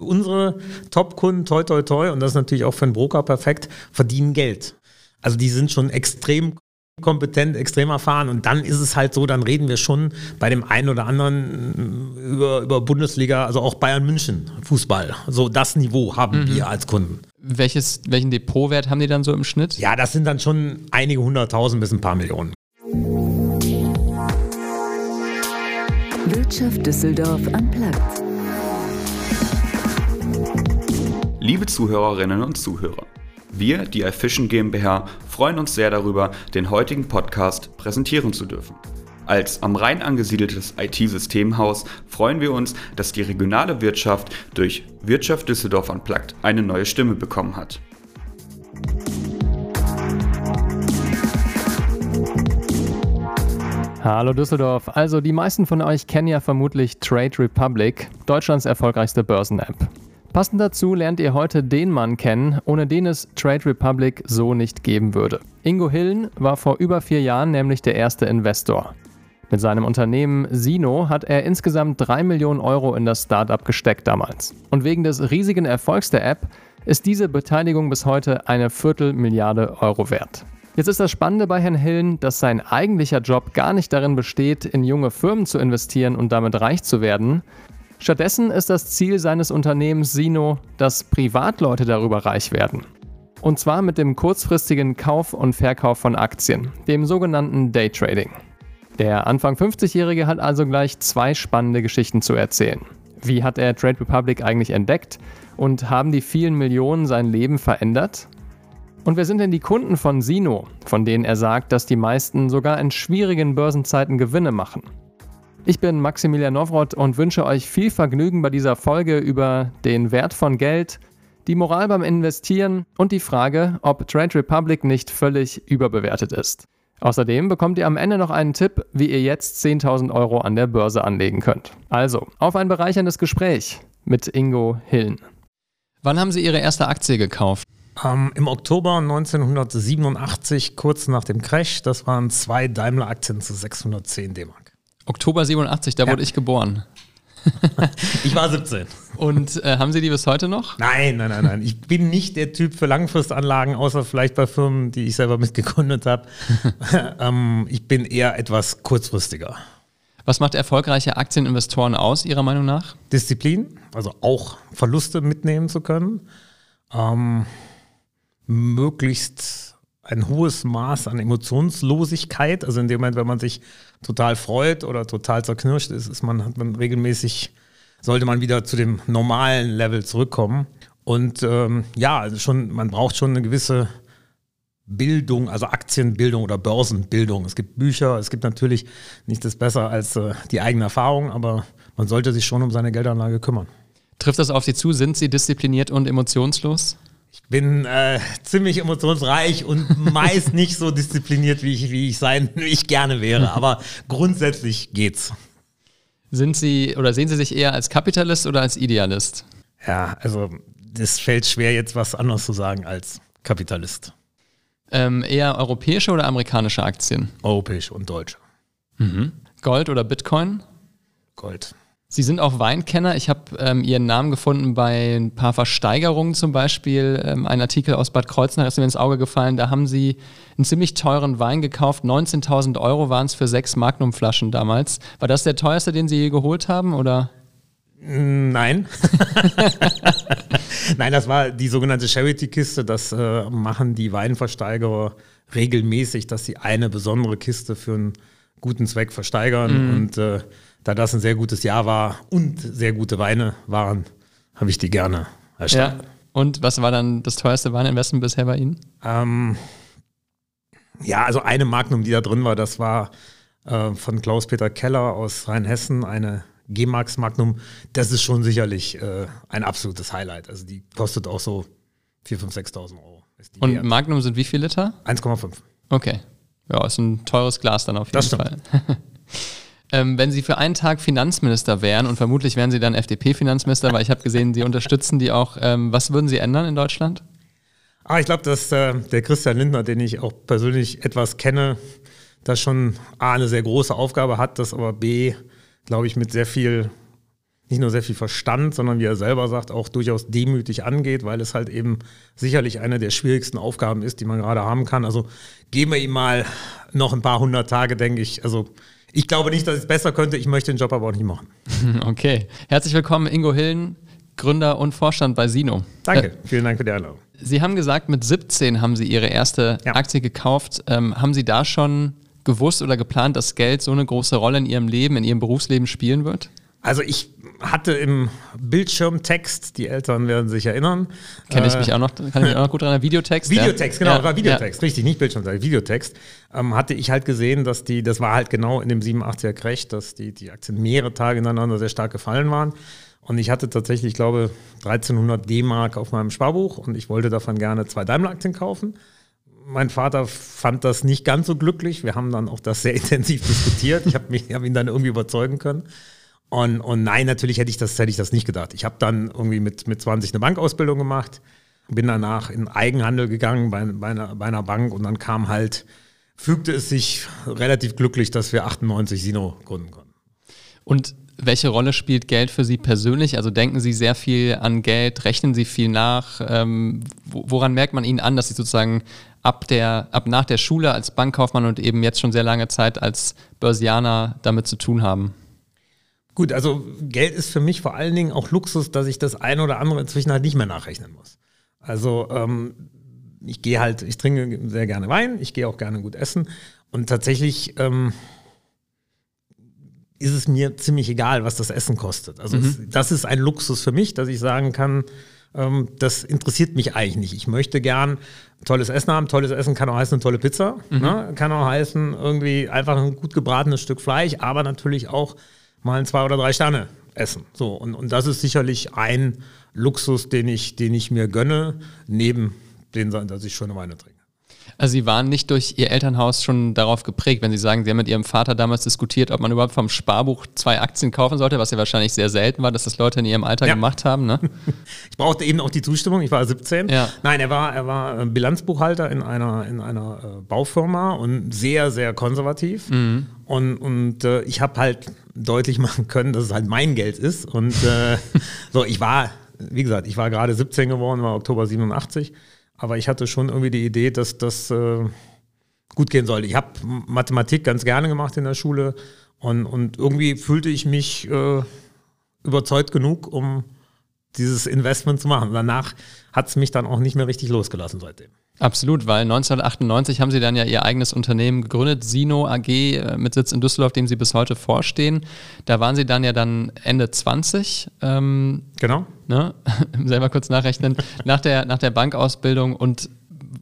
Unsere Top-Kunden, toi, toi, toi, und das ist natürlich auch für einen Broker perfekt, verdienen Geld. Also die sind schon extrem kompetent, extrem erfahren und dann ist es halt so, dann reden wir schon bei dem einen oder anderen über, über Bundesliga, also auch Bayern München, Fußball. So das Niveau haben mhm. wir als Kunden. Welches, welchen Depotwert haben die dann so im Schnitt? Ja, das sind dann schon einige hunderttausend bis ein paar Millionen. Wirtschaft Düsseldorf am Platz. Liebe Zuhörerinnen und Zuhörer, wir, die iFishing GmbH, freuen uns sehr darüber, den heutigen Podcast präsentieren zu dürfen. Als am Rhein angesiedeltes IT-Systemhaus freuen wir uns, dass die regionale Wirtschaft durch Wirtschaft Düsseldorf Unplugged eine neue Stimme bekommen hat. Hallo Düsseldorf. Also die meisten von euch kennen ja vermutlich Trade Republic, Deutschlands erfolgreichste Börsen-App. Passend dazu lernt ihr heute den Mann kennen, ohne den es Trade Republic so nicht geben würde. Ingo Hillen war vor über vier Jahren nämlich der erste Investor. Mit seinem Unternehmen Sino hat er insgesamt 3 Millionen Euro in das Startup gesteckt damals. Und wegen des riesigen Erfolgs der App ist diese Beteiligung bis heute eine Viertelmilliarde Euro wert. Jetzt ist das Spannende bei Herrn Hillen, dass sein eigentlicher Job gar nicht darin besteht, in junge Firmen zu investieren und damit reich zu werden, Stattdessen ist das Ziel seines Unternehmens Sino, dass Privatleute darüber reich werden. Und zwar mit dem kurzfristigen Kauf und Verkauf von Aktien, dem sogenannten Daytrading. Der Anfang 50-Jährige hat also gleich zwei spannende Geschichten zu erzählen. Wie hat er Trade Republic eigentlich entdeckt und haben die vielen Millionen sein Leben verändert? Und wer sind denn die Kunden von Sino, von denen er sagt, dass die meisten sogar in schwierigen Börsenzeiten Gewinne machen? Ich bin Maximilian Nowroth und wünsche euch viel Vergnügen bei dieser Folge über den Wert von Geld, die Moral beim Investieren und die Frage, ob Trade Republic nicht völlig überbewertet ist. Außerdem bekommt ihr am Ende noch einen Tipp, wie ihr jetzt 10.000 Euro an der Börse anlegen könnt. Also, auf ein bereicherndes Gespräch mit Ingo Hillen. Wann haben Sie Ihre erste Aktie gekauft? Ähm, Im Oktober 1987, kurz nach dem Crash. Das waren zwei Daimler-Aktien zu 610 D-Mark. Oktober 87, da ja. wurde ich geboren. ich war 17. Und äh, haben Sie die bis heute noch? Nein, nein, nein, nein. Ich bin nicht der Typ für Langfristanlagen, außer vielleicht bei Firmen, die ich selber mitgegründet habe. ähm, ich bin eher etwas kurzfristiger. Was macht erfolgreiche Aktieninvestoren aus, Ihrer Meinung nach? Disziplin, also auch Verluste mitnehmen zu können. Ähm, möglichst ein hohes Maß an Emotionslosigkeit. Also in dem Moment, wenn man sich total freut oder total zerknirscht ist, ist man, hat man regelmäßig, sollte man wieder zu dem normalen Level zurückkommen. Und ähm, ja, also schon, man braucht schon eine gewisse Bildung, also Aktienbildung oder Börsenbildung. Es gibt Bücher, es gibt natürlich nichts besser als äh, die eigene Erfahrung, aber man sollte sich schon um seine Geldanlage kümmern. Trifft das auf Sie zu? Sind Sie diszipliniert und emotionslos? Ich bin äh, ziemlich emotionsreich und meist nicht so diszipliniert, wie ich, wie ich sein, wie ich gerne wäre. Aber grundsätzlich geht's. Sind Sie oder sehen Sie sich eher als Kapitalist oder als Idealist? Ja, also es fällt schwer, jetzt was anderes zu sagen als Kapitalist. Ähm, eher europäische oder amerikanische Aktien? Europäische und deutsche. Mhm. Gold oder Bitcoin? Gold. Sie sind auch Weinkenner. Ich habe ähm, Ihren Namen gefunden bei ein paar Versteigerungen zum Beispiel. Ähm, ein Artikel aus Bad Kreuznach ist mir ins Auge gefallen. Da haben Sie einen ziemlich teuren Wein gekauft. 19.000 Euro waren es für sechs Magnumflaschen damals. War das der teuerste, den Sie je geholt haben? Oder? Nein. Nein, das war die sogenannte Charity-Kiste. Das äh, machen die Weinversteigerer regelmäßig, dass sie eine besondere Kiste für einen guten Zweck versteigern. Mhm. Und äh, da das ein sehr gutes Jahr war und sehr gute Weine waren, habe ich die gerne erstellt. Ja. Und was war dann das teuerste Weininvestment bisher bei Ihnen? Ähm, ja, also eine Magnum, die da drin war, das war äh, von Klaus-Peter Keller aus Rheinhessen, eine G-Max Magnum. Das ist schon sicherlich äh, ein absolutes Highlight. Also die kostet auch so 4.000, 5.000, 6.000 Euro. Und wert. Magnum sind wie viel Liter? 1,5. Okay. Ja, ist ein teures Glas dann auf jeden das Fall. Ähm, wenn Sie für einen Tag Finanzminister wären, und vermutlich wären Sie dann FDP-Finanzminister, weil ich habe gesehen, Sie unterstützen die auch, ähm, was würden Sie ändern in Deutschland? Ah, ich glaube, dass äh, der Christian Lindner, den ich auch persönlich etwas kenne, das schon A, eine sehr große Aufgabe hat, das aber B, glaube ich, mit sehr viel nicht nur sehr viel Verstand, sondern wie er selber sagt, auch durchaus demütig angeht, weil es halt eben sicherlich eine der schwierigsten Aufgaben ist, die man gerade haben kann. Also geben wir ihm mal noch ein paar hundert Tage, denke ich. Also ich glaube nicht, dass ich es besser könnte. Ich möchte den Job aber auch nicht machen. Okay. Herzlich willkommen, Ingo Hillen, Gründer und Vorstand bei Sino. Danke. Äh, Vielen Dank für die Einladung. Sie haben gesagt, mit 17 haben Sie Ihre erste ja. Aktie gekauft. Ähm, haben Sie da schon gewusst oder geplant, dass Geld so eine große Rolle in Ihrem Leben, in Ihrem Berufsleben spielen wird? Also ich hatte im Bildschirmtext, die Eltern werden sich erinnern. Kenne ich mich auch noch, kann ich mich auch noch gut dran Videotext. Videotext, ja. genau, ja. war Videotext, ja. richtig, nicht Bildschirmtext, Videotext. Ähm, hatte ich halt gesehen, dass die, das war halt genau in dem 87er Crash, dass die, die Aktien mehrere Tage ineinander sehr stark gefallen waren. Und ich hatte tatsächlich, ich glaube, 1300 D-Mark auf meinem Sparbuch und ich wollte davon gerne zwei Daimler-Aktien kaufen. Mein Vater fand das nicht ganz so glücklich. Wir haben dann auch das sehr intensiv diskutiert. Ich habe hab ihn dann irgendwie überzeugen können. Und, und nein, natürlich hätte ich das, hätte ich das nicht gedacht. Ich habe dann irgendwie mit, mit 20 eine Bankausbildung gemacht, bin danach in Eigenhandel gegangen bei, bei, einer, bei einer Bank und dann kam halt, fügte es sich relativ glücklich, dass wir 98 Sino gründen konnten. Und welche Rolle spielt Geld für Sie persönlich? Also denken Sie sehr viel an Geld, rechnen Sie viel nach? Ähm, woran merkt man Ihnen an, dass Sie sozusagen ab, der, ab nach der Schule als Bankkaufmann und eben jetzt schon sehr lange Zeit als Börsianer damit zu tun haben? Gut, also Geld ist für mich vor allen Dingen auch Luxus, dass ich das eine oder andere inzwischen halt nicht mehr nachrechnen muss. Also ähm, ich gehe halt, ich trinke sehr gerne Wein, ich gehe auch gerne gut essen und tatsächlich ähm, ist es mir ziemlich egal, was das Essen kostet. Also mhm. es, das ist ein Luxus für mich, dass ich sagen kann, ähm, das interessiert mich eigentlich nicht. Ich möchte gern tolles Essen haben. Tolles Essen kann auch heißen eine tolle Pizza, mhm. ne? kann auch heißen irgendwie einfach ein gut gebratenes Stück Fleisch, aber natürlich auch mal ein zwei oder drei Sterne essen. So, und, und das ist sicherlich ein Luxus, den ich, den ich mir gönne, neben dem, dass ich schöne Weine trinke. Also Sie waren nicht durch Ihr Elternhaus schon darauf geprägt, wenn Sie sagen, Sie haben mit Ihrem Vater damals diskutiert, ob man überhaupt vom Sparbuch zwei Aktien kaufen sollte, was ja wahrscheinlich sehr selten war, dass das Leute in ihrem Alter ja. gemacht haben. Ne? Ich brauchte eben auch die Zustimmung, ich war 17. Ja. Nein, er war, er war äh, Bilanzbuchhalter in einer, in einer äh, Baufirma und sehr, sehr konservativ. Mhm. Und, und äh, ich habe halt deutlich machen können, dass es halt mein Geld ist. Und äh, so, ich war, wie gesagt, ich war gerade 17 geworden, war Oktober 87. Aber ich hatte schon irgendwie die Idee, dass das äh, gut gehen sollte. Ich habe Mathematik ganz gerne gemacht in der Schule und, und irgendwie fühlte ich mich äh, überzeugt genug, um dieses Investment zu machen. Danach hat es mich dann auch nicht mehr richtig losgelassen seitdem. Absolut, weil 1998 haben Sie dann ja Ihr eigenes Unternehmen gegründet, Sino AG äh, mit Sitz in Düsseldorf, dem Sie bis heute vorstehen. Da waren Sie dann ja dann Ende 20. Ähm, genau. Ne? Selber kurz nachrechnen. nach, der, nach der Bankausbildung und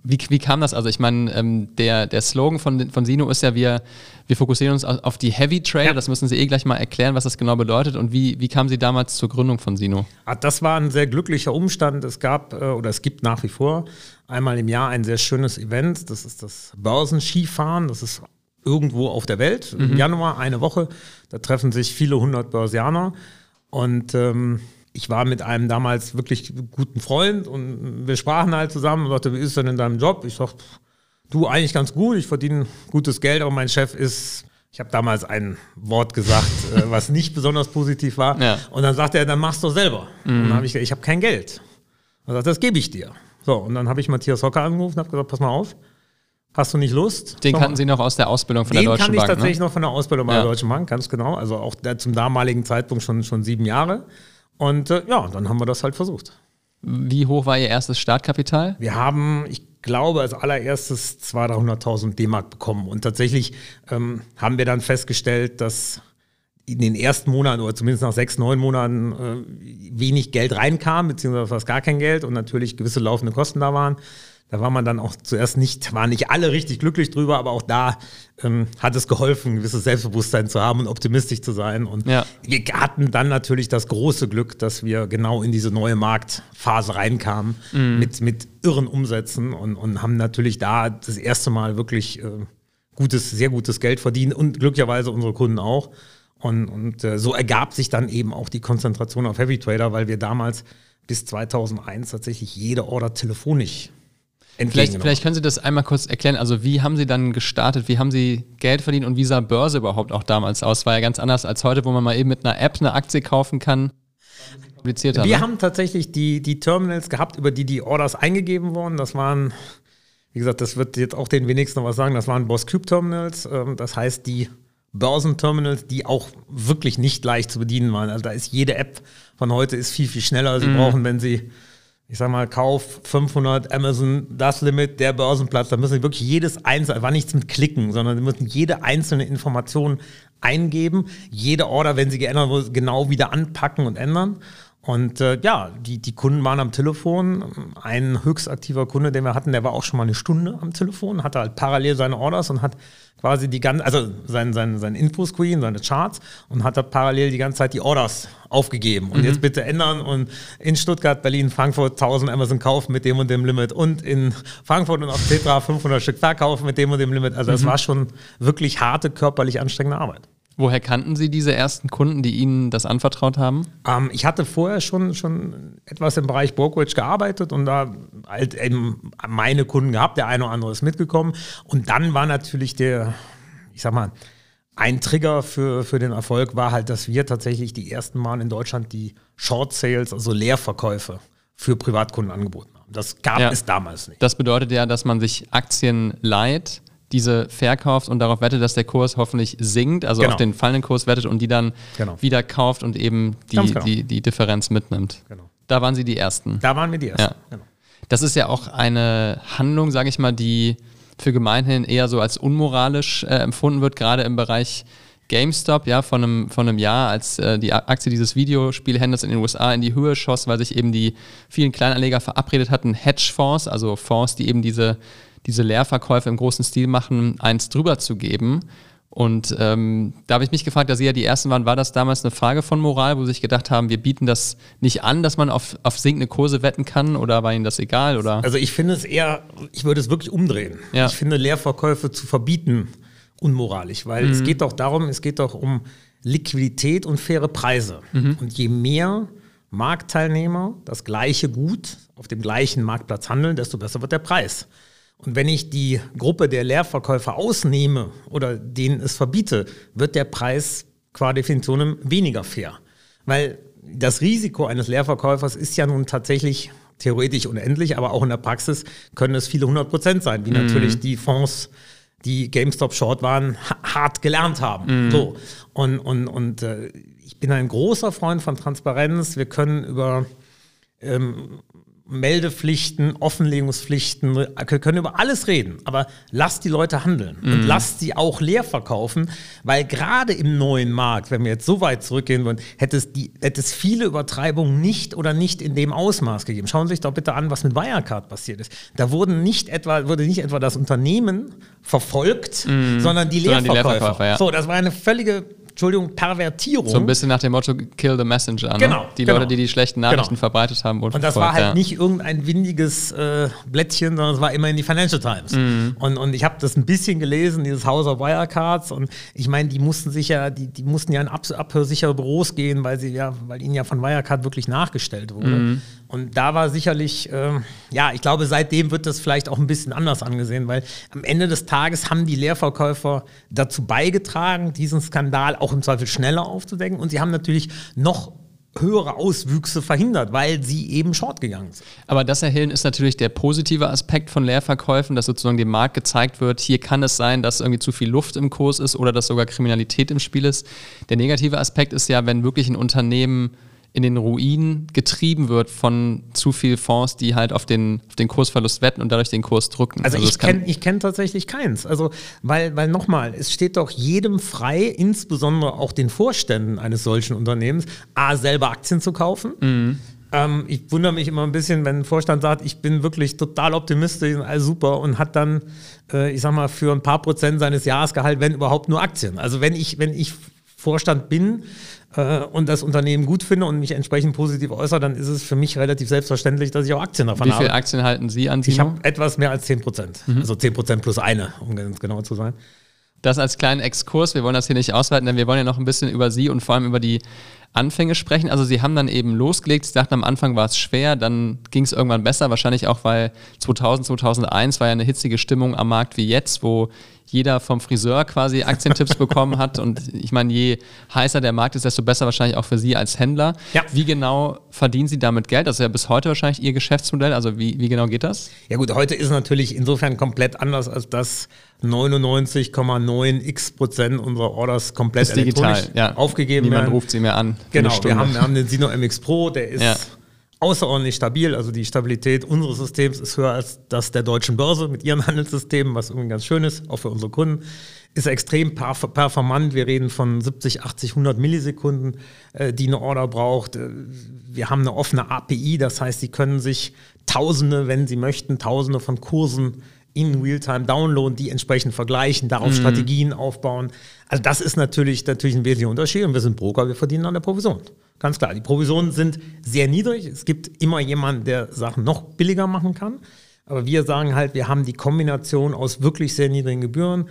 wie, wie kam das? Also ich meine, ähm, der, der Slogan von, von Sino ist ja, wir, wir fokussieren uns auf die Heavy Trail. Ja. Das müssen Sie eh gleich mal erklären, was das genau bedeutet. Und wie, wie kam Sie damals zur Gründung von Sino? Ah, das war ein sehr glücklicher Umstand. Es gab äh, oder es gibt nach wie vor einmal im Jahr ein sehr schönes Event. Das ist das Börsenskifahren. Das ist irgendwo auf der Welt. Mhm. Im Januar eine Woche. Da treffen sich viele hundert Börsianer. Und ähm, ich war mit einem damals wirklich guten Freund und wir sprachen halt zusammen und sagte, wie ist denn in deinem Job? Ich sagte, du eigentlich ganz gut, ich verdiene gutes Geld, aber mein Chef ist, ich habe damals ein Wort gesagt, äh, was nicht besonders positiv war. Ja. Und dann sagte er, dann machst du selber. Mhm. Und dann habe ich gesagt, ich habe kein Geld. Und er sagt, das gebe ich dir. So, und dann habe ich Matthias Hocker angerufen und habe gesagt, pass mal auf, Hast du nicht Lust? Den kannten Sie noch aus der Ausbildung von der Deutschen Bank? Den kannte ich tatsächlich ne? noch von der Ausbildung bei ja. der Deutschen Bank, ganz genau. Also auch zum damaligen Zeitpunkt schon, schon sieben Jahre. Und äh, ja, dann haben wir das halt versucht. Wie hoch war Ihr erstes Startkapital? Wir haben, ich glaube, als allererstes 200.000, 300.000 D-Mark bekommen. Und tatsächlich ähm, haben wir dann festgestellt, dass in den ersten Monaten oder zumindest nach sechs, neun Monaten äh, wenig Geld reinkam, beziehungsweise fast gar kein Geld und natürlich gewisse laufende Kosten da waren. Da war man dann auch zuerst nicht, waren nicht alle richtig glücklich drüber, aber auch da ähm, hat es geholfen, ein gewisses Selbstbewusstsein zu haben und optimistisch zu sein. Und ja. wir hatten dann natürlich das große Glück, dass wir genau in diese neue Marktphase reinkamen mhm. mit, mit irren Umsätzen und, und haben natürlich da das erste Mal wirklich äh, gutes, sehr gutes Geld verdient und glücklicherweise unsere Kunden auch. Und, und äh, so ergab sich dann eben auch die Konzentration auf Heavy Trader, weil wir damals bis 2001 tatsächlich jede Order telefonisch Vielleicht, vielleicht können Sie das einmal kurz erklären. Also wie haben Sie dann gestartet? Wie haben Sie Geld verdient und wie sah Börse überhaupt auch damals aus? War ja ganz anders als heute, wo man mal eben mit einer App eine Aktie kaufen kann. Komplizierter, Wir ne? haben tatsächlich die, die Terminals gehabt, über die die Orders eingegeben wurden. Das waren, wie gesagt, das wird jetzt auch den wenigsten noch was sagen, das waren Boss Cube Terminals. Ähm, das heißt, die Börsenterminals, die auch wirklich nicht leicht zu bedienen waren. Also da ist jede App von heute ist viel, viel schneller. Sie mhm. brauchen, wenn Sie ich sag mal, Kauf 500 Amazon, das Limit, der Börsenplatz, da müssen Sie wirklich jedes einzelne, war nichts mit Klicken, sondern Sie müssen jede einzelne Information eingeben, jede Order, wenn sie geändert wurde, genau wieder anpacken und ändern. Und äh, ja, die, die Kunden waren am Telefon. Ein höchst aktiver Kunde, den wir hatten, der war auch schon mal eine Stunde am Telefon, hatte halt parallel seine Orders und hat quasi die ganze, also sein, sein, sein Infoscreen, seine Charts und hat da parallel die ganze Zeit die Orders aufgegeben. Und mhm. jetzt bitte ändern und in Stuttgart, Berlin, Frankfurt 1000 Amazon kaufen mit dem und dem Limit und in Frankfurt und auf Tetra 500 Stück verkaufen mit dem und dem Limit. Also es mhm. war schon wirklich harte, körperlich anstrengende Arbeit. Woher kannten Sie diese ersten Kunden, die Ihnen das anvertraut haben? Ähm, ich hatte vorher schon, schon etwas im Bereich Brokerage gearbeitet und da halt eben meine Kunden gehabt. Der eine oder andere ist mitgekommen. Und dann war natürlich der, ich sag mal, ein Trigger für, für den Erfolg war halt, dass wir tatsächlich die ersten Mal in Deutschland die Short Sales, also Leerverkäufe für Privatkunden angeboten haben. Das gab ja. es damals nicht. Das bedeutet ja, dass man sich Aktien leiht diese verkauft und darauf wettet, dass der Kurs hoffentlich sinkt, also genau. auf den fallenden Kurs wettet und die dann genau. wieder kauft und eben die, genau. die, die Differenz mitnimmt. Genau. Da waren Sie die Ersten. Da waren wir die Ersten. Ja. Genau. Das ist ja auch eine Handlung, sage ich mal, die für gemeinhin eher so als unmoralisch äh, empfunden wird, gerade im Bereich GameStop, ja, von einem, von einem Jahr, als äh, die Aktie dieses Videospielhändlers in den USA in die Höhe schoss, weil sich eben die vielen Kleinanleger verabredet hatten, Hedgefonds, also Fonds, die eben diese diese Leerverkäufe im großen Stil machen, eins drüber zu geben. Und ähm, da habe ich mich gefragt, da Sie ja die Ersten waren, war das damals eine Frage von Moral, wo Sie sich gedacht haben, wir bieten das nicht an, dass man auf, auf sinkende Kurse wetten kann oder war Ihnen das egal? Oder? Also ich finde es eher, ich würde es wirklich umdrehen. Ja. Ich finde Leerverkäufe zu verbieten unmoralisch, weil mhm. es geht doch darum, es geht doch um Liquidität und faire Preise. Mhm. Und je mehr Marktteilnehmer das gleiche Gut auf dem gleichen Marktplatz handeln, desto besser wird der Preis. Und wenn ich die Gruppe der Leerverkäufer ausnehme oder denen es verbiete, wird der Preis qua Definition weniger fair. Weil das Risiko eines Leerverkäufers ist ja nun tatsächlich theoretisch unendlich, aber auch in der Praxis können es viele hundert Prozent sein, wie mhm. natürlich die Fonds, die GameStop Short waren, hart gelernt haben. Mhm. So. Und, und, und äh, ich bin ein großer Freund von Transparenz. Wir können über ähm, Meldepflichten, Offenlegungspflichten, wir können über alles reden, aber lasst die Leute handeln mhm. und lasst sie auch leer verkaufen, weil gerade im neuen Markt, wenn wir jetzt so weit zurückgehen wollen, hätte es, die, hätte es viele Übertreibungen nicht oder nicht in dem Ausmaß gegeben. Schauen Sie sich doch bitte an, was mit Wirecard passiert ist. Da wurden nicht etwa, wurde nicht etwa das Unternehmen verfolgt, mhm. sondern die Leerverkäufer. Sondern die Leerverkäufer ja. So, das war eine völlige Entschuldigung, Pervertierung. So ein bisschen nach dem Motto Kill the Messenger. Ne? Genau. Die genau. Leute, die die schlechten Nachrichten genau. verbreitet haben. Und das war halt ja. nicht irgendein windiges äh, Blättchen, sondern es war immer in die Financial Times. Mhm. Und, und ich habe das ein bisschen gelesen, dieses House of Wirecards. Und ich meine, die mussten sich ja, die, die mussten ja in ab, abhörsichere Büros gehen, weil sie ja, weil ihnen ja von Wirecard wirklich nachgestellt wurde. Mhm. Und da war sicherlich, äh, ja, ich glaube, seitdem wird das vielleicht auch ein bisschen anders angesehen, weil am Ende des Tages haben die Leerverkäufer dazu beigetragen, diesen Skandal auch im Zweifel schneller aufzudecken. Und sie haben natürlich noch höhere Auswüchse verhindert, weil sie eben short gegangen sind. Aber das, Herr Hillen, ist natürlich der positive Aspekt von Leerverkäufen, dass sozusagen dem Markt gezeigt wird, hier kann es sein, dass irgendwie zu viel Luft im Kurs ist oder dass sogar Kriminalität im Spiel ist. Der negative Aspekt ist ja, wenn wirklich ein Unternehmen in den Ruin getrieben wird von zu viel Fonds, die halt auf den, auf den Kursverlust wetten und dadurch den Kurs drücken. Also, also ich kenne kenn tatsächlich keins. Also, weil, weil nochmal, es steht doch jedem frei, insbesondere auch den Vorständen eines solchen Unternehmens, A, selber Aktien zu kaufen. Mhm. Ähm, ich wundere mich immer ein bisschen, wenn ein Vorstand sagt, ich bin wirklich total optimistisch und alles super und hat dann, äh, ich sag mal, für ein paar Prozent seines Jahresgehalts, wenn überhaupt nur Aktien. Also wenn ich, wenn ich Vorstand bin, äh, und das Unternehmen gut finde und mich entsprechend positiv äußere, dann ist es für mich relativ selbstverständlich, dass ich auch Aktien davon habe. Wie viele Aktien halten Sie an? Simo? Ich habe etwas mehr als 10 Prozent. Mhm. Also 10 Prozent plus eine, um ganz genau zu sein. Das als kleinen Exkurs. Wir wollen das hier nicht ausweiten, denn wir wollen ja noch ein bisschen über Sie und vor allem über die Anfänge sprechen. Also Sie haben dann eben losgelegt, Sie dachten am Anfang war es schwer, dann ging es irgendwann besser, wahrscheinlich auch, weil 2000, 2001 war ja eine hitzige Stimmung am Markt wie jetzt, wo jeder vom Friseur quasi Aktientipps bekommen hat. Und ich meine, je heißer der Markt ist, desto besser wahrscheinlich auch für Sie als Händler. Ja. Wie genau verdienen Sie damit Geld? Das ist ja bis heute wahrscheinlich Ihr Geschäftsmodell. Also wie, wie genau geht das? Ja gut, heute ist natürlich insofern komplett anders, als dass 99,9 x Prozent unserer Orders komplett Ist digital, ja. aufgegeben Niemand werden. ruft Sie mehr an. Genau, wir haben, wir haben den Sino MX Pro, der ist Ja. Außerordentlich stabil. Also die Stabilität unseres Systems ist höher als das der deutschen Börse mit ihren Handelssystemen, was irgendwie ganz schön ist, auch für unsere Kunden. Ist extrem perf- performant. Wir reden von 70, 80, 100 Millisekunden, äh, die eine Order braucht. Äh, Wir haben eine offene API, das heißt, Sie können sich Tausende, wenn Sie möchten, Tausende von Kursen in Realtime downloaden, die entsprechend vergleichen, darauf Strategien aufbauen. Also das ist natürlich, natürlich ein wesentlicher Unterschied und wir sind Broker, wir verdienen an der Provision. Ganz klar, die Provisionen sind sehr niedrig. Es gibt immer jemanden, der Sachen noch billiger machen kann. Aber wir sagen halt, wir haben die Kombination aus wirklich sehr niedrigen Gebühren,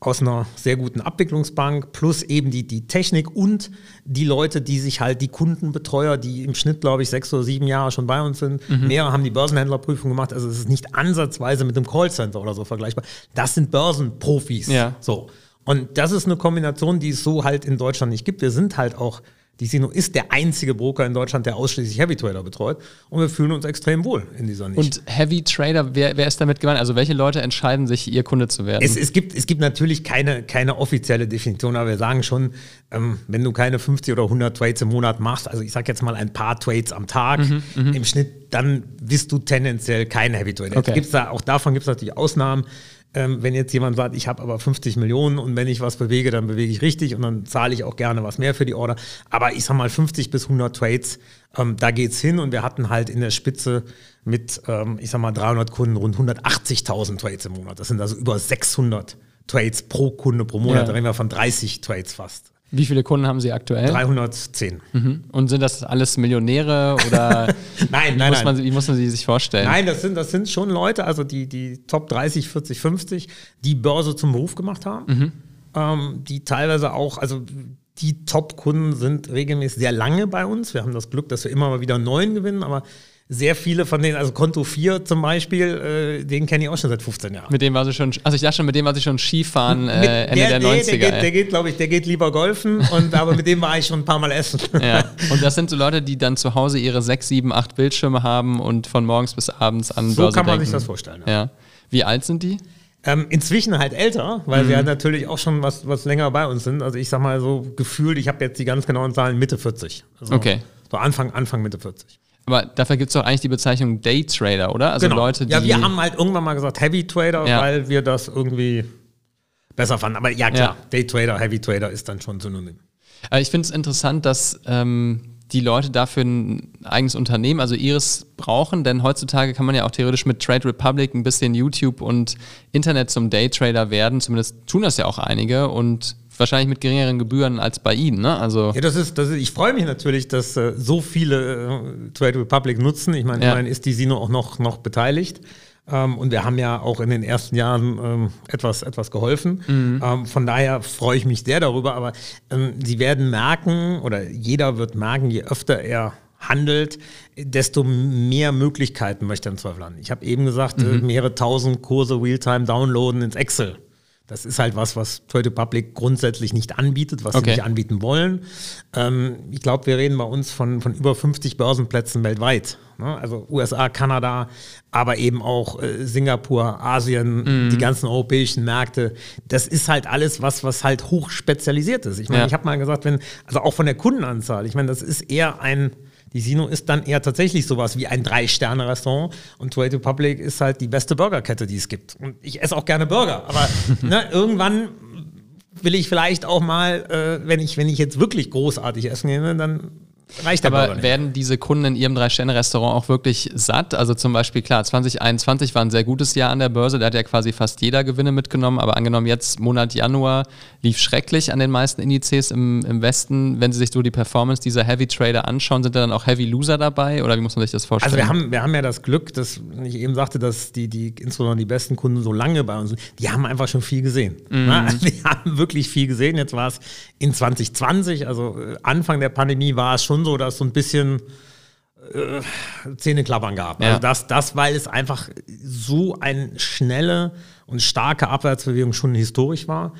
aus einer sehr guten Abwicklungsbank, plus eben die, die Technik und die Leute, die sich halt, die Kundenbetreuer, die im Schnitt, glaube ich, sechs oder sieben Jahre schon bei uns sind. Mehrere haben die Börsenhändlerprüfung gemacht. Also es ist nicht ansatzweise mit dem Callcenter oder so vergleichbar. Das sind Börsenprofis. Ja. So. Und das ist eine Kombination, die es so halt in Deutschland nicht gibt. Wir sind halt auch, die Sino ist der einzige Broker in Deutschland, der ausschließlich Heavy Trader betreut. Und wir fühlen uns extrem wohl in dieser Nische. Und Heavy Trader, wer, wer ist damit gemeint? Also welche Leute entscheiden sich, ihr Kunde zu werden? Es, es, gibt, es gibt natürlich keine, keine offizielle Definition, aber wir sagen schon, ähm, wenn du keine 50 oder 100 Trades im Monat machst, also ich sage jetzt mal ein paar Trades am Tag Mhm, im Schnitt, dann bist du tendenziell kein Heavy Trader. Okay. Gibt's da, auch davon gibt es natürlich Ausnahmen. Ähm, wenn jetzt jemand sagt, ich habe aber 50 Millionen und wenn ich was bewege, dann bewege ich richtig und dann zahle ich auch gerne was mehr für die Order. Aber ich sag mal 50 bis 100 Trades, ähm, da geht's hin und wir hatten halt in der Spitze mit, ähm, ich sag mal 300 Kunden rund 180.000 Trades im Monat. Das sind also über 600 Trades pro Kunde pro Monat. Ja. Da reden wir von 30 Trades fast. Wie viele Kunden haben Sie aktuell? 310. Mhm. Und sind das alles Millionäre oder Nein, wie, nein, muss man, nein. wie muss man sie sich vorstellen? Nein, das sind, das sind schon Leute, also die, die Top 30, 40, 50, die Börse zum Beruf gemacht haben. Ähm, die teilweise auch, also die Top-Kunden sind regelmäßig sehr lange bei uns. Wir haben das Glück, dass wir immer mal wieder neuen gewinnen, aber sehr viele von denen, also Konto 4 zum Beispiel, äh, den kenne ich auch schon seit 15 Jahren. Mit dem war sie schon, also ich dachte schon, mit dem war sie schon Skifahren äh, Ende der, nee, 90er. Der geht, der geht glaube ich, der geht lieber golfen, und, aber mit dem war ich schon ein paar Mal essen. Ja. Und das sind so Leute, die dann zu Hause ihre sechs, sieben, acht Bildschirme haben und von morgens bis abends an So Börse kann man denken. sich das vorstellen, ja. Ja. Wie alt sind die? Ähm, inzwischen halt älter, weil Mhm. sie halt natürlich auch schon was, was länger bei uns sind. Also ich sag mal so gefühlt, ich habe jetzt die ganz genauen Zahlen Mitte 40. Also Okay. So Anfang, Anfang Mitte 40. Aber dafür gibt es doch eigentlich die Bezeichnung Daytrader, oder? Also Leute, die. ja, wir haben halt irgendwann mal gesagt Heavy Trader, Ja. weil wir das irgendwie besser fanden. Aber ja klar, Ja. Day Trader, Heavy Trader ist dann schon synonym. Aber ich finde es interessant, dass ähm, die Leute dafür ein eigenes Unternehmen, also ihres, brauchen, denn heutzutage kann man ja auch theoretisch mit Trade Republic ein bisschen YouTube und Internet zum Daytrader werden. Zumindest tun das ja auch einige und wahrscheinlich mit geringeren Gebühren als bei Ihnen. Ne? Also Ja, das ist, das ist, ich freue mich natürlich, dass äh, so viele äh, Trade Republic nutzen. Ich meine, Ja. immerhin ist die Sino auch noch, noch beteiligt. Ähm, und wir haben ja auch in den ersten Jahren ähm, etwas, etwas geholfen. Mhm. Ähm, von daher freue ich mich sehr darüber. Aber ähm, Sie werden merken, oder jeder wird merken, je öfter er handelt, desto mehr Möglichkeiten möchte er im Zweifel haben. Ich habe eben gesagt, Mhm. äh, mehrere tausend Kurse Realtime downloaden ins Excel. Das ist halt was, was Trade Republic grundsätzlich nicht anbietet, was Okay. sie nicht anbieten wollen. Ähm, ich glaube, wir reden bei uns von, von über 50 Börsenplätzen weltweit. Ne? Also USA, Kanada, aber eben auch äh, Singapur, Asien, die ganzen europäischen Märkte. Das ist halt alles was, was halt hoch spezialisiert ist. Ich meine, Ja. ich habe mal gesagt, wenn, also auch von der Kundenanzahl, ich meine, das ist eher ein, die Sino ist dann eher tatsächlich sowas wie ein Drei-Sterne-Restaurant und Trade Republic ist halt die beste Burgerkette, die es gibt. Und ich esse auch gerne Burger, aber ne, irgendwann will ich vielleicht auch mal, äh, wenn, ich, wenn ich jetzt wirklich großartig essen gehe, dann reicht aber, aber werden diese Kunden in ihrem Drei-Sterne-Restaurant auch wirklich satt? Also zum Beispiel, klar, 2021 war ein sehr gutes Jahr an der Börse, da hat ja quasi fast jeder Gewinne mitgenommen, aber angenommen jetzt Monat Januar lief schrecklich an den meisten Indizes im, im Westen. Wenn Sie sich so die Performance dieser Heavy Trader anschauen, sind da dann auch Heavy Loser dabei oder wie muss man sich das vorstellen? Also wir haben, wir haben ja das Glück, dass ich eben sagte, dass die, die insbesondere die besten Kunden so lange bei uns sind, die haben einfach schon viel gesehen. Mhm. Also die haben wirklich viel gesehen. Jetzt war es in 2020, also äh, Anfang der Pandemie war es schon so, dass so ein bisschen äh, Zähneklappern gab. Ja. Also das, das, weil es einfach so eine schnelle und starke Abwärtsbewegung schon historisch war.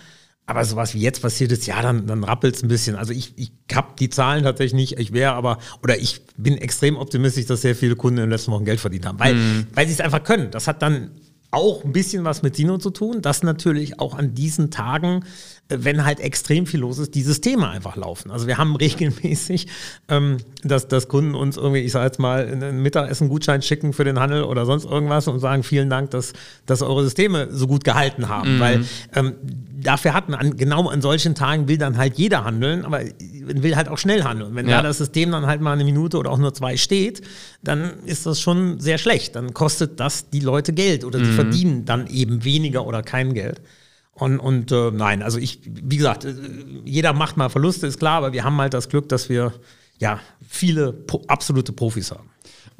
Aber sowas wie jetzt passiert ist, ja, dann, dann rappelt es ein bisschen. Also ich, ich habe die Zahlen tatsächlich nicht. Ich wäre aber, oder ich bin extrem optimistisch, dass sehr viele Kunden in den letzten Wochen Geld verdient haben, weil, mhm. weil sie es einfach können. Das hat dann auch ein bisschen was mit Sino zu tun, dass natürlich auch an diesen Tagen, wenn halt extrem viel los ist, die Systeme einfach laufen. Also wir haben regelmäßig, ähm, dass, dass Kunden uns irgendwie, ich sage jetzt mal, einen Mittagessen-Gutschein schicken für den Handel oder sonst irgendwas und sagen, vielen Dank, dass, dass eure Systeme so gut gehalten haben. Mhm. Weil ähm, dafür hat man, genau an solchen Tagen will dann halt jeder handeln, aber will halt auch schnell handeln. Wenn ja. da das System dann halt mal eine Minute oder auch nur zwei steht, dann ist das schon sehr schlecht. Dann kostet das die Leute Geld oder die mhm. verdienen dann eben weniger oder kein Geld. Und, und äh, nein, also ich, wie gesagt, äh, jeder macht mal Verluste, ist klar, aber wir haben halt das Glück, dass wir ja viele pro, absolute Profis haben.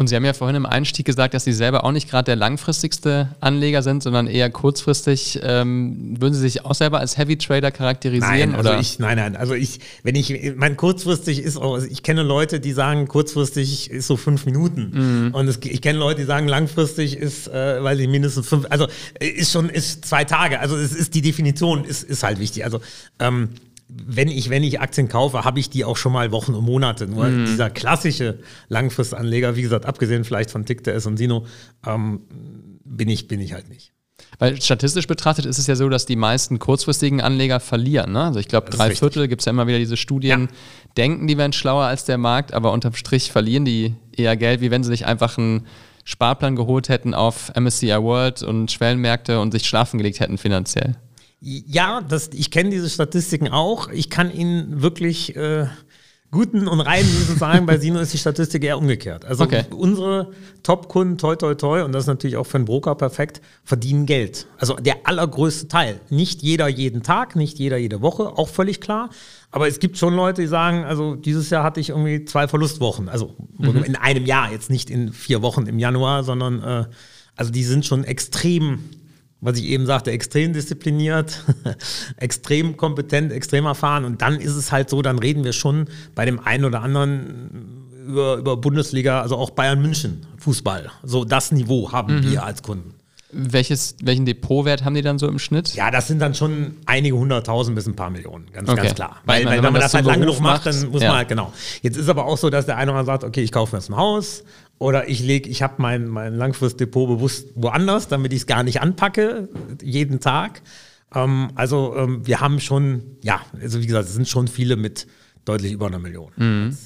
Und Sie haben ja vorhin im Einstieg gesagt, dass Sie selber auch nicht gerade der langfristigste Anleger sind, sondern eher kurzfristig. Ähm, würden Sie sich auch selber als Heavy Trader charakterisieren? Nein, also oder? ich, nein, nein. Also ich, wenn ich, mein kurzfristig ist auch, also ich kenne Leute, die sagen, kurzfristig ist so fünf Minuten. Mhm. Und es, ich kenne Leute, die sagen, langfristig ist, äh, weil sie mindestens fünf, also ist schon, ist zwei Tage. Also es ist die Definition, ist, ist halt wichtig. Also ähm, wenn ich, wenn ich Aktien kaufe, habe ich die auch schon mal Wochen und Monate. Nur mhm. dieser klassische Langfristanleger, wie gesagt, abgesehen vielleicht von TickTS und Sino, ähm, bin, ich, bin ich halt nicht. Weil statistisch betrachtet ist es ja so, dass die meisten kurzfristigen Anleger verlieren. Ne? Also ich glaube, drei Viertel gibt es ja immer wieder diese Studien, ja. denken, die wären schlauer als der Markt, aber unterm Strich verlieren die eher Geld, wie wenn sie sich einfach einen Sparplan geholt hätten auf MSCI World und Schwellenmärkte und sich schlafen gelegt hätten finanziell. Ja, das, ich kenne diese Statistiken auch. Ich kann Ihnen wirklich äh, guten und reinen sagen, bei Sino ist die Statistik eher umgekehrt. Also okay. unsere Top-Kunden, toi, toi, toi, und das ist natürlich auch für einen Broker perfekt, verdienen Geld. Also der allergrößte Teil. Nicht jeder jeden Tag, nicht jeder jede Woche, auch völlig klar. Aber es gibt schon Leute, die sagen, also dieses Jahr hatte ich irgendwie zwei Verlustwochen. Also mhm. in einem Jahr, jetzt nicht in vier Wochen im Januar, sondern äh, also die sind schon extrem was ich eben sagte, extrem diszipliniert, extrem kompetent, extrem erfahren. Und dann ist es halt so, dann reden wir schon bei dem einen oder anderen über, über Bundesliga, also auch Bayern München, Fußball. So das Niveau haben mhm. wir als Kunden. Welches, welchen Depotwert haben die dann so im Schnitt? Ja, das sind dann schon einige hunderttausend bis ein paar Millionen, ganz, okay. ganz klar. Weil, weil, wenn, man, das, das halt lange genug macht, dann muss ja. man halt, genau. Jetzt ist aber auch so, dass der eine oder andere sagt, okay, ich kaufe mir jetzt ein Haus oder ich lege, ich habe mein, mein Langfristdepot bewusst woanders, damit ich es gar nicht anpacke, jeden Tag. Ähm, also ähm, wir haben schon, ja, also wie gesagt, es sind schon viele mit deutlich über einer Million. Mhm.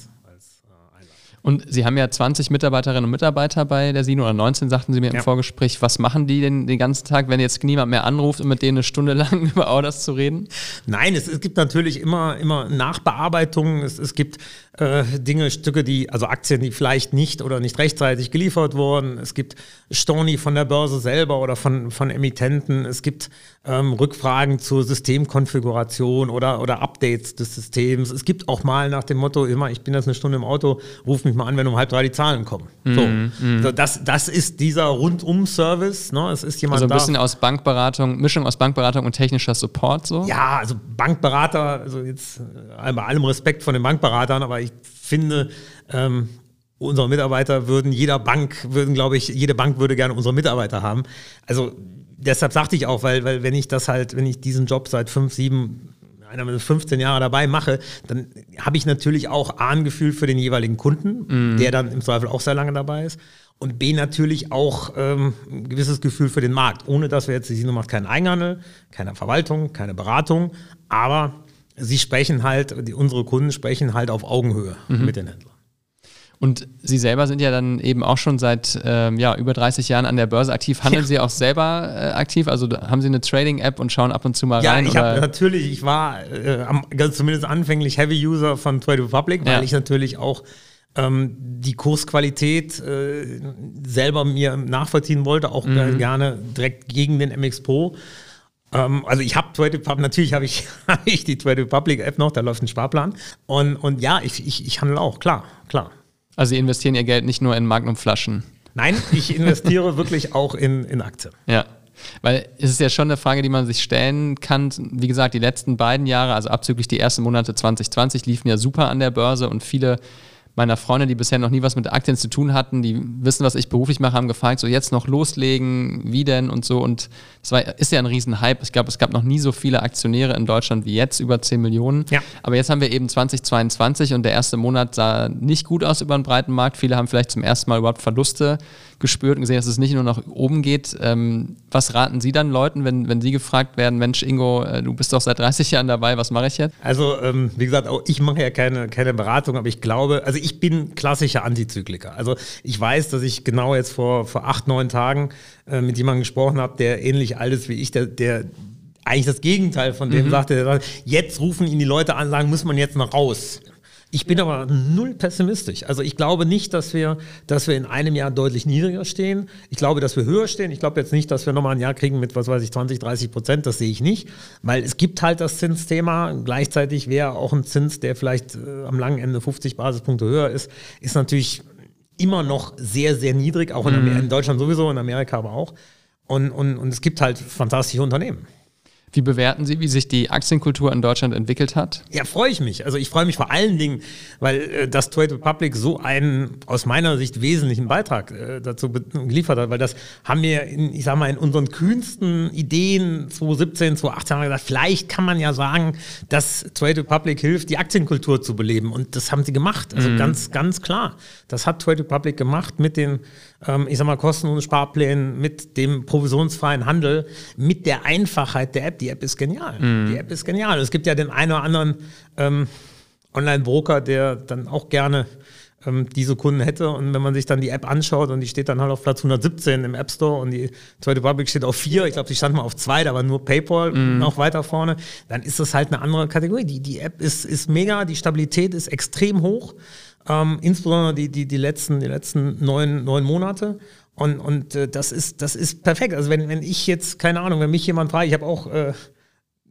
Und Sie haben ja 20 Mitarbeiterinnen und Mitarbeiter bei der Sino oder 19, sagten Sie mir im ja. Vorgespräch. Was machen die denn den ganzen Tag, wenn jetzt niemand mehr anruft, um mit denen eine Stunde lang über Orders zu reden? Nein, es, es gibt natürlich immer, immer Nachbearbeitungen. Es, es gibt äh, Dinge, Stücke, die, also Aktien, die vielleicht nicht oder nicht rechtzeitig geliefert wurden. Es gibt Storni von der Börse selber oder von, von Emittenten. Es gibt ähm, Rückfragen zur Systemkonfiguration oder, oder Updates des Systems. Es gibt auch mal nach dem Motto immer, ich bin jetzt eine Stunde im Auto, ruf mich mal an, wenn um halb drei die Zahlen kommen. Mm, so. Mm. so. das, das ist dieser Rundum-Service. Ne? Es ist jemand also ein bisschen da. aus Bankberatung, Mischung aus Bankberatung und technischer Support so? Ja, also Bankberater, also jetzt äh, bei allem Respekt von den Bankberatern, aber ich finde, ähm, unsere Mitarbeiter würden jeder Bank, würden, glaube ich, jede Bank würde gerne unsere Mitarbeiter haben. Also deshalb sagte ich auch, weil, weil wenn ich das halt, wenn ich diesen Job seit fünf, sieben, einer mit 15 Jahren dabei mache, dann habe ich natürlich auch A, ein Gefühl für den jeweiligen Kunden, mm. der dann im Zweifel auch sehr lange dabei ist. Und B, natürlich auch ähm, ein gewisses Gefühl für den Markt. Ohne dass wir jetzt, die Sino macht keinen Einhandel, keine Verwaltung, keine Beratung, aber sie sprechen halt, die, unsere Kunden sprechen halt auf Augenhöhe mhm. mit den Händlern. Und Sie selber sind ja dann eben auch schon seit ähm, ja, über 30 Jahren an der Börse aktiv. Handeln ja. Sie auch selber äh, aktiv? Also haben Sie eine Trading-App und schauen ab und zu mal ja, rein? Ja, ich habe natürlich, ich war äh, am, zumindest anfänglich Heavy-User von Trade Republic, weil ja. ich natürlich auch ähm, die Kursqualität äh, selber mir nachvollziehen wollte, auch mhm. gerne direkt gegen den MX Pro. Ähm, also ich habe Trade Republic, natürlich habe ich, hab ich die Trade Republic App noch, da läuft ein Sparplan. Und, und ja, ich, ich, ich handle auch, klar, klar. Also Sie investieren Ihr Geld nicht nur in Magnumflaschen? Nein, ich investiere wirklich auch in, in Aktien. Ja. Weil es ist ja schon eine Frage, die man sich stellen kann. Wie gesagt, die letzten beiden Jahre, also abzüglich die ersten Monate 2020, liefen ja super an der Börse und viele meiner Freunde, die bisher noch nie was mit Aktien zu tun hatten, die wissen, was ich beruflich mache, haben gefragt, so jetzt noch loslegen, wie denn und so. Und es war, ist ja ein Riesenhype. Ich glaube, es gab noch nie so viele Aktionäre in Deutschland wie jetzt, über 10 Millionen. Ja. Aber jetzt haben wir eben 2022 und der erste Monat sah nicht gut aus über den breiten Markt. Viele haben vielleicht zum ersten Mal überhaupt Verluste gespürt und gesehen, dass es nicht nur nach oben geht. Ähm, was raten Sie dann Leuten, wenn, wenn Sie gefragt werden, Mensch Ingo, äh, du bist doch seit 30 Jahren dabei, was mache ich jetzt? Also ähm, wie gesagt, auch ich mache ja keine, keine Beratung, aber ich glaube, also ich bin klassischer Antizykliker. Also ich weiß, dass ich genau jetzt vor, vor acht, neun Tagen äh, mit jemandem gesprochen habe, der ähnlich alt ist wie ich, der, der eigentlich das Gegenteil von dem mhm. sagte, der sagt, jetzt rufen ihn die Leute an, sagen, muss man jetzt noch raus. Ich bin aber null pessimistisch. Also ich glaube nicht, dass wir, dass wir in einem Jahr deutlich niedriger stehen. Ich glaube, dass wir höher stehen. Ich glaube jetzt nicht, dass wir nochmal ein Jahr kriegen mit, was weiß ich, 20, 30 Prozent. Das sehe ich nicht. Weil es gibt halt das Zinsthema. Gleichzeitig wäre auch ein Zins, der vielleicht äh, am langen Ende 50 Basispunkte höher ist, ist natürlich immer noch sehr, sehr niedrig. Auch in, mhm. in Deutschland sowieso, in Amerika aber auch. Und, und, und es gibt halt fantastische Unternehmen. Wie bewerten Sie, wie sich die Aktienkultur in Deutschland entwickelt hat? Ja, freue ich mich. Also ich freue mich vor allen Dingen, weil äh, das Trade Republic so einen aus meiner Sicht wesentlichen Beitrag äh, dazu geliefert hat, weil das haben wir, in, ich sag mal, in unseren kühnsten Ideen 2017, 2018 haben wir gesagt, vielleicht kann man ja sagen, dass Trade Republic hilft, die Aktienkultur zu beleben. Und das haben sie gemacht. Also mhm. ganz, ganz klar. Das hat Trade Republic gemacht mit den ähm, ich sag mal, kostenlosen Sparplänen, mit dem provisionsfreien Handel, mit der Einfachheit der App. Die App ist genial. Mhm. Die App ist genial. Es gibt ja den einen oder anderen ähm, Online-Broker, der dann auch gerne ähm, diese Kunden hätte. Und wenn man sich dann die App anschaut und die steht dann halt auf Platz 117 im App Store und die Trade Republic steht auf 4, ich glaube, die stand mal auf 2, da war nur PayPal mm. noch weiter vorne, dann ist das halt eine andere Kategorie. Die, die App ist, ist mega, die Stabilität ist extrem hoch. Ähm, insbesondere die, die, die letzten, die letzten neun, neun Monate. Und, und äh, das, ist, das ist perfekt. Also wenn, wenn ich jetzt, keine Ahnung, wenn mich jemand fragt, ich habe auch äh,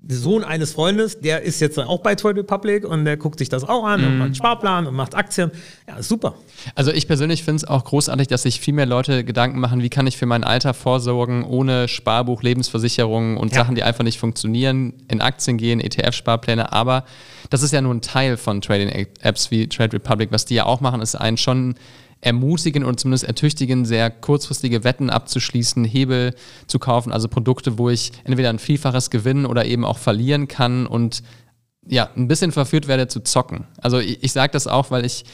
Sohn eines Freundes, der ist jetzt auch bei Trade Republic und der guckt sich das auch an mhm. und macht einen Sparplan und macht Aktien. Ja, super. Also ich persönlich finde es auch großartig, dass sich viel mehr Leute Gedanken machen, wie kann ich für mein Alter vorsorgen, ohne Sparbuch, Lebensversicherungen und ja. Sachen, die einfach nicht funktionieren, in Aktien gehen, ETF-Sparpläne, aber das ist ja nur ein Teil von Trading-Apps wie Trade Republic. Was die ja auch machen, ist einen schon ermutigen und zumindest ertüchtigen, sehr kurzfristige Wetten abzuschließen, Hebel zu kaufen, also Produkte, wo ich entweder ein Vielfaches gewinnen oder eben auch verlieren kann und ja, ein bisschen verführt werde zu zocken. Also ich, ich sage das auch, weil ich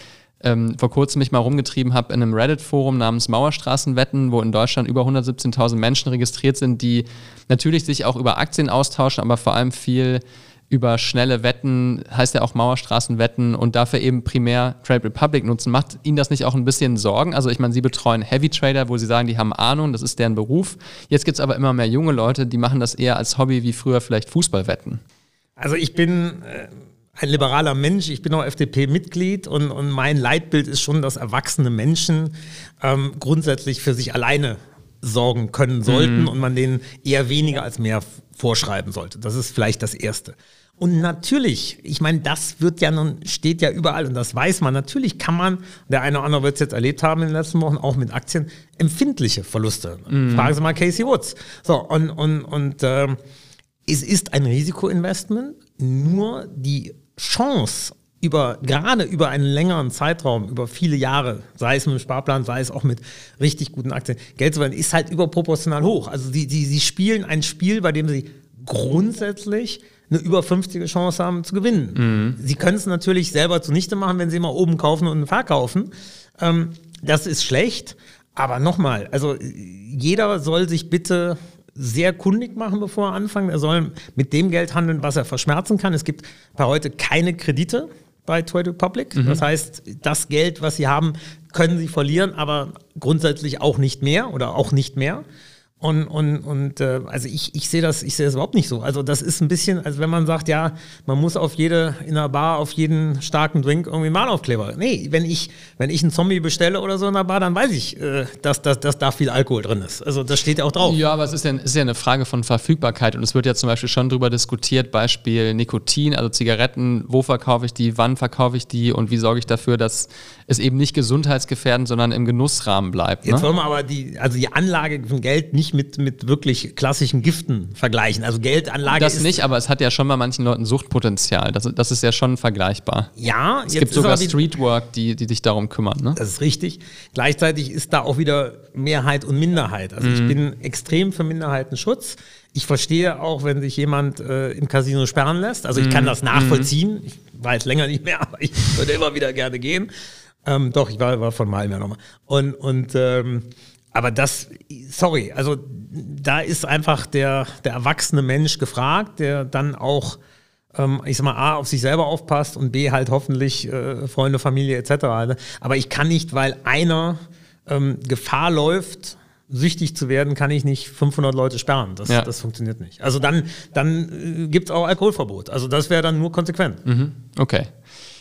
ähm, vor kurzem mich mal rumgetrieben habe in einem Reddit-Forum namens Mauerstraßenwetten, wo in Deutschland über 117.000 Menschen registriert sind, die natürlich sich auch über Aktien austauschen, aber vor allem viel über schnelle Wetten, heißt ja auch Mauerstraßenwetten und dafür eben primär Trade Republic nutzen. Macht Ihnen das nicht auch ein bisschen Sorgen? Also ich meine, Sie betreuen Heavy Trader, wo Sie sagen, die haben Ahnung, das ist deren Beruf. Jetzt gibt es aber immer mehr junge Leute, die machen das eher als Hobby wie früher vielleicht Fußballwetten. Also ich bin äh, ein liberaler Mensch, ich bin auch FDP-Mitglied und, und mein Leitbild ist schon, dass erwachsene Menschen ähm, grundsätzlich für sich alleine sorgen können sollten mhm. und man denen eher weniger als mehr vorschreiben sollte. Das ist vielleicht das Erste. Und natürlich, ich meine, das wird ja nun, steht ja überall und das weiß man. Natürlich kann man, der eine oder andere wird es jetzt erlebt haben in den letzten Wochen, auch mit Aktien, empfindliche Verluste. Mhm. Fragen Sie mal Casey Woods. So, und, und, und äh, es ist ein Risikoinvestment, nur die Chance, über, gerade über einen längeren Zeitraum, über viele Jahre, sei es mit dem Sparplan, sei es auch mit richtig guten Aktien, Geld zu verdienen, ist halt überproportional hoch. Also sie, sie, sie spielen ein Spiel, bei dem sie grundsätzlich eine über 50er Chance haben zu gewinnen. Mhm. Sie können es natürlich selber zunichte machen, wenn sie mal oben kaufen und verkaufen. Ähm, das ist schlecht. Aber nochmal, also jeder soll sich bitte sehr kundig machen, bevor er anfängt. Er soll mit dem Geld handeln, was er verschmerzen kann. Es gibt bei heute keine Kredite bei Trade Republic. Mhm. Das heißt, das Geld, was sie haben, können sie verlieren, aber grundsätzlich auch nicht mehr oder auch nicht mehr. Und, und, und äh, also ich, ich sehe das, ich sehe das überhaupt nicht so. Also das ist ein bisschen, als wenn man sagt, ja, man muss auf jede, in einer Bar auf jeden starken Drink irgendwie Mahnaufkleber. Nee, wenn ich, wenn ich einen Zombie bestelle oder so in der Bar, dann weiß ich, äh, dass, dass, dass da viel Alkohol drin ist. Also das steht ja auch drauf. Ja, aber es ist ja, ist ja eine Frage von Verfügbarkeit und es wird ja zum Beispiel schon darüber diskutiert, Beispiel Nikotin, also Zigaretten, wo verkaufe ich die, wann verkaufe ich die und wie sorge ich dafür, dass es eben nicht gesundheitsgefährdend, sondern im Genussrahmen bleibt. Ne? Jetzt wollen wir aber die, also die Anlage von Geld nicht mit, mit wirklich klassischen Giften vergleichen. Also Geldanlage. Das nicht, aber es hat ja schon bei manchen Leuten Suchtpotenzial. Das, das ist ja schon vergleichbar. Ja, es gibt sogar Streetwork, die, die sich darum kümmern. Ne? Das ist richtig. Gleichzeitig ist da auch wieder Mehrheit und Minderheit. Also mhm. ich bin extrem für Minderheitenschutz. Ich verstehe auch, wenn sich jemand äh, im Casino sperren lässt. Also ich kann mhm. das nachvollziehen. Ich weiß länger nicht mehr, aber ich würde immer wieder gerne gehen. Ähm, doch, ich war, war von Malm ja nochmal. Und, und ähm, aber das, sorry, also da ist einfach der, der erwachsene Mensch gefragt, der dann auch, ähm, ich sag mal, A, auf sich selber aufpasst und B, halt hoffentlich äh, Freunde, Familie etc. Aber ich kann nicht, weil einer ähm, Gefahr läuft, süchtig zu werden, kann ich nicht 500 Leute sperren. Das, ja. das funktioniert nicht. Also dann, dann äh, gibt es auch Alkoholverbot. Also das wäre dann nur konsequent. Mhm. Okay.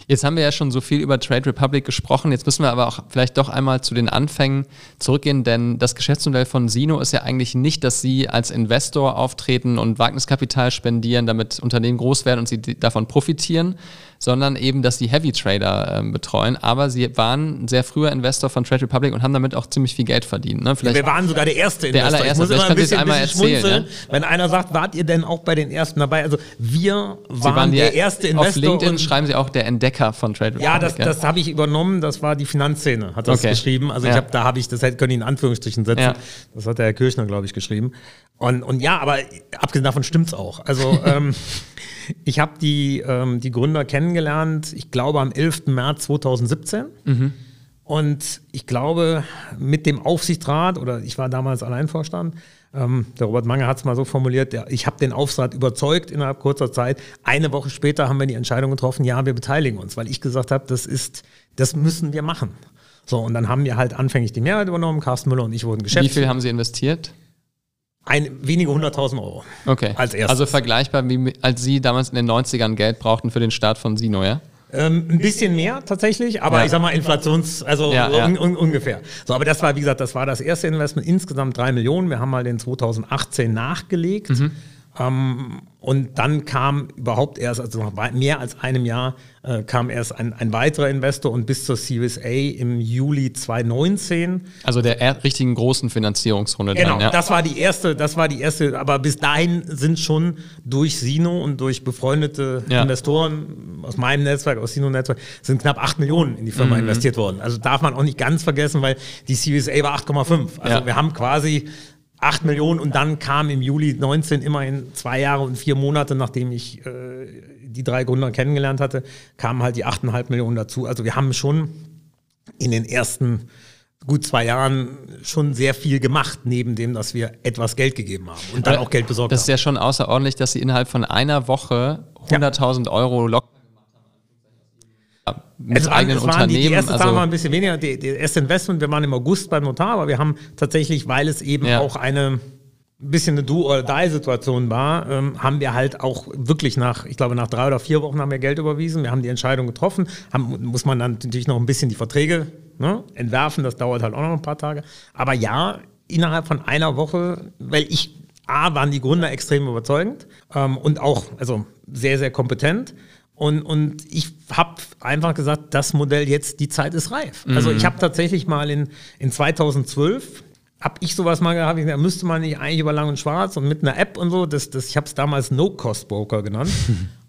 Jetzt haben wir ja schon so viel über Trade Republic gesprochen. Jetzt müssen wir aber auch vielleicht doch einmal zu den Anfängen zurückgehen, denn das Geschäftsmodell von Sino ist ja eigentlich nicht, dass sie als Investor auftreten und Wagniskapital spendieren, damit Unternehmen groß werden und sie davon profitieren, sondern eben, dass sie Heavy Trader äh, betreuen. Aber sie waren sehr früher Investor von Trade Republic und haben damit auch ziemlich viel Geld verdient. Ne? Vielleicht ja, wir waren sogar der erste Investor. Der allererste. Ich muss immer ein bisschen, einmal erzählen. Ja? Wenn einer sagt, wart ihr denn auch bei den ersten dabei? Also wir waren, waren der erste Investor. Auf LinkedIn schreiben sie auch der Entdecker von Trade Republic. Ja, das, das habe ich übernommen. Das war die Finanzszene, hat das okay. geschrieben. Also ja. ich habe, da habe ich, das hätte können in Anführungsstrichen setzen. Ja. Das hat der Herr Kirchner, glaube ich, geschrieben. Und, und ja, aber abgesehen davon stimmt's auch. Also ähm, ich habe die, ähm, die Gründer kennengelernt, ich glaube am 11. März 2017. Mhm. Und ich glaube, mit dem Aufsichtsrat, oder ich war damals Alleinvorstand, ähm, der Robert Mange hat es mal so formuliert, der, ich habe den Aufsichtsrat überzeugt innerhalb kurzer Zeit. Eine Woche später haben wir die Entscheidung getroffen, ja, wir beteiligen uns, weil ich gesagt habe, das ist, das müssen wir machen. So, und dann haben wir halt anfänglich die Mehrheit übernommen, Carsten Müller und ich wurden Geschäftsführer. Wie viel haben Sie investiert? Ein, wenige hunderttausend Euro. Okay. Als erstes. Also vergleichbar, wie als Sie damals in den 90ern Geld brauchten für den Start von Sino, ja? Ähm, ein bisschen mehr tatsächlich, aber ja. ich sag mal Inflations, also ja, ja. Un, un, ungefähr. So, aber das war, wie gesagt, das war das erste Investment, insgesamt drei Millionen. Wir haben mal den 2018 nachgelegt. Mhm. Ähm, und dann kam überhaupt erst, also nach mehr als einem Jahr, äh, kam erst ein, ein weiterer Investor und bis zur Series A im Juli 2019. Also der richtigen großen Finanzierungsrunde. Genau, dann, ja. das war die erste, das war die erste, aber bis dahin sind schon durch Sino und durch befreundete ja. Investoren aus meinem Netzwerk, aus Sino-Netzwerk, sind knapp 8 Millionen in die Firma mhm. investiert worden. Also darf man auch nicht ganz vergessen, weil die Series A war 8,5. Also ja. wir haben quasi 8 Millionen und dann kam im Juli 19 immerhin zwei Jahre und vier Monate, nachdem ich äh, die drei Gründer kennengelernt hatte, kamen halt die 8,5 Millionen dazu. Also wir haben schon in den ersten gut zwei Jahren schon sehr viel gemacht, neben dem, dass wir etwas Geld gegeben haben und dann Aber auch Geld besorgt haben. Das ist ja schon außerordentlich, dass Sie innerhalb von einer Woche 100.000 ja. Euro locker mit es eigenen Unternehmen. Die, die erste also, Zahl war ein bisschen weniger. Die, die erste Investment, wir waren im August beim Notar, aber wir haben tatsächlich, weil es eben ja. auch eine bisschen eine Do-or-Die-Situation war, ähm, haben wir halt auch wirklich nach, ich glaube, nach drei oder vier Wochen haben wir Geld überwiesen. Wir haben die Entscheidung getroffen. Haben, muss man dann natürlich noch ein bisschen die Verträge ne, entwerfen. Das dauert halt auch noch ein paar Tage. Aber ja, innerhalb von einer Woche, weil ich A, waren die Gründer extrem überzeugend ähm, und auch also sehr, sehr kompetent. Und, und ich habe einfach gesagt, das Modell jetzt, die Zeit ist reif. Mhm. Also ich habe tatsächlich mal in, in 2012, habe ich sowas mal gehabt, ich gesagt, müsste man nicht eigentlich über Lang und Schwarz und mit einer App und so, das, das, ich habe es damals No-Cost-Broker genannt.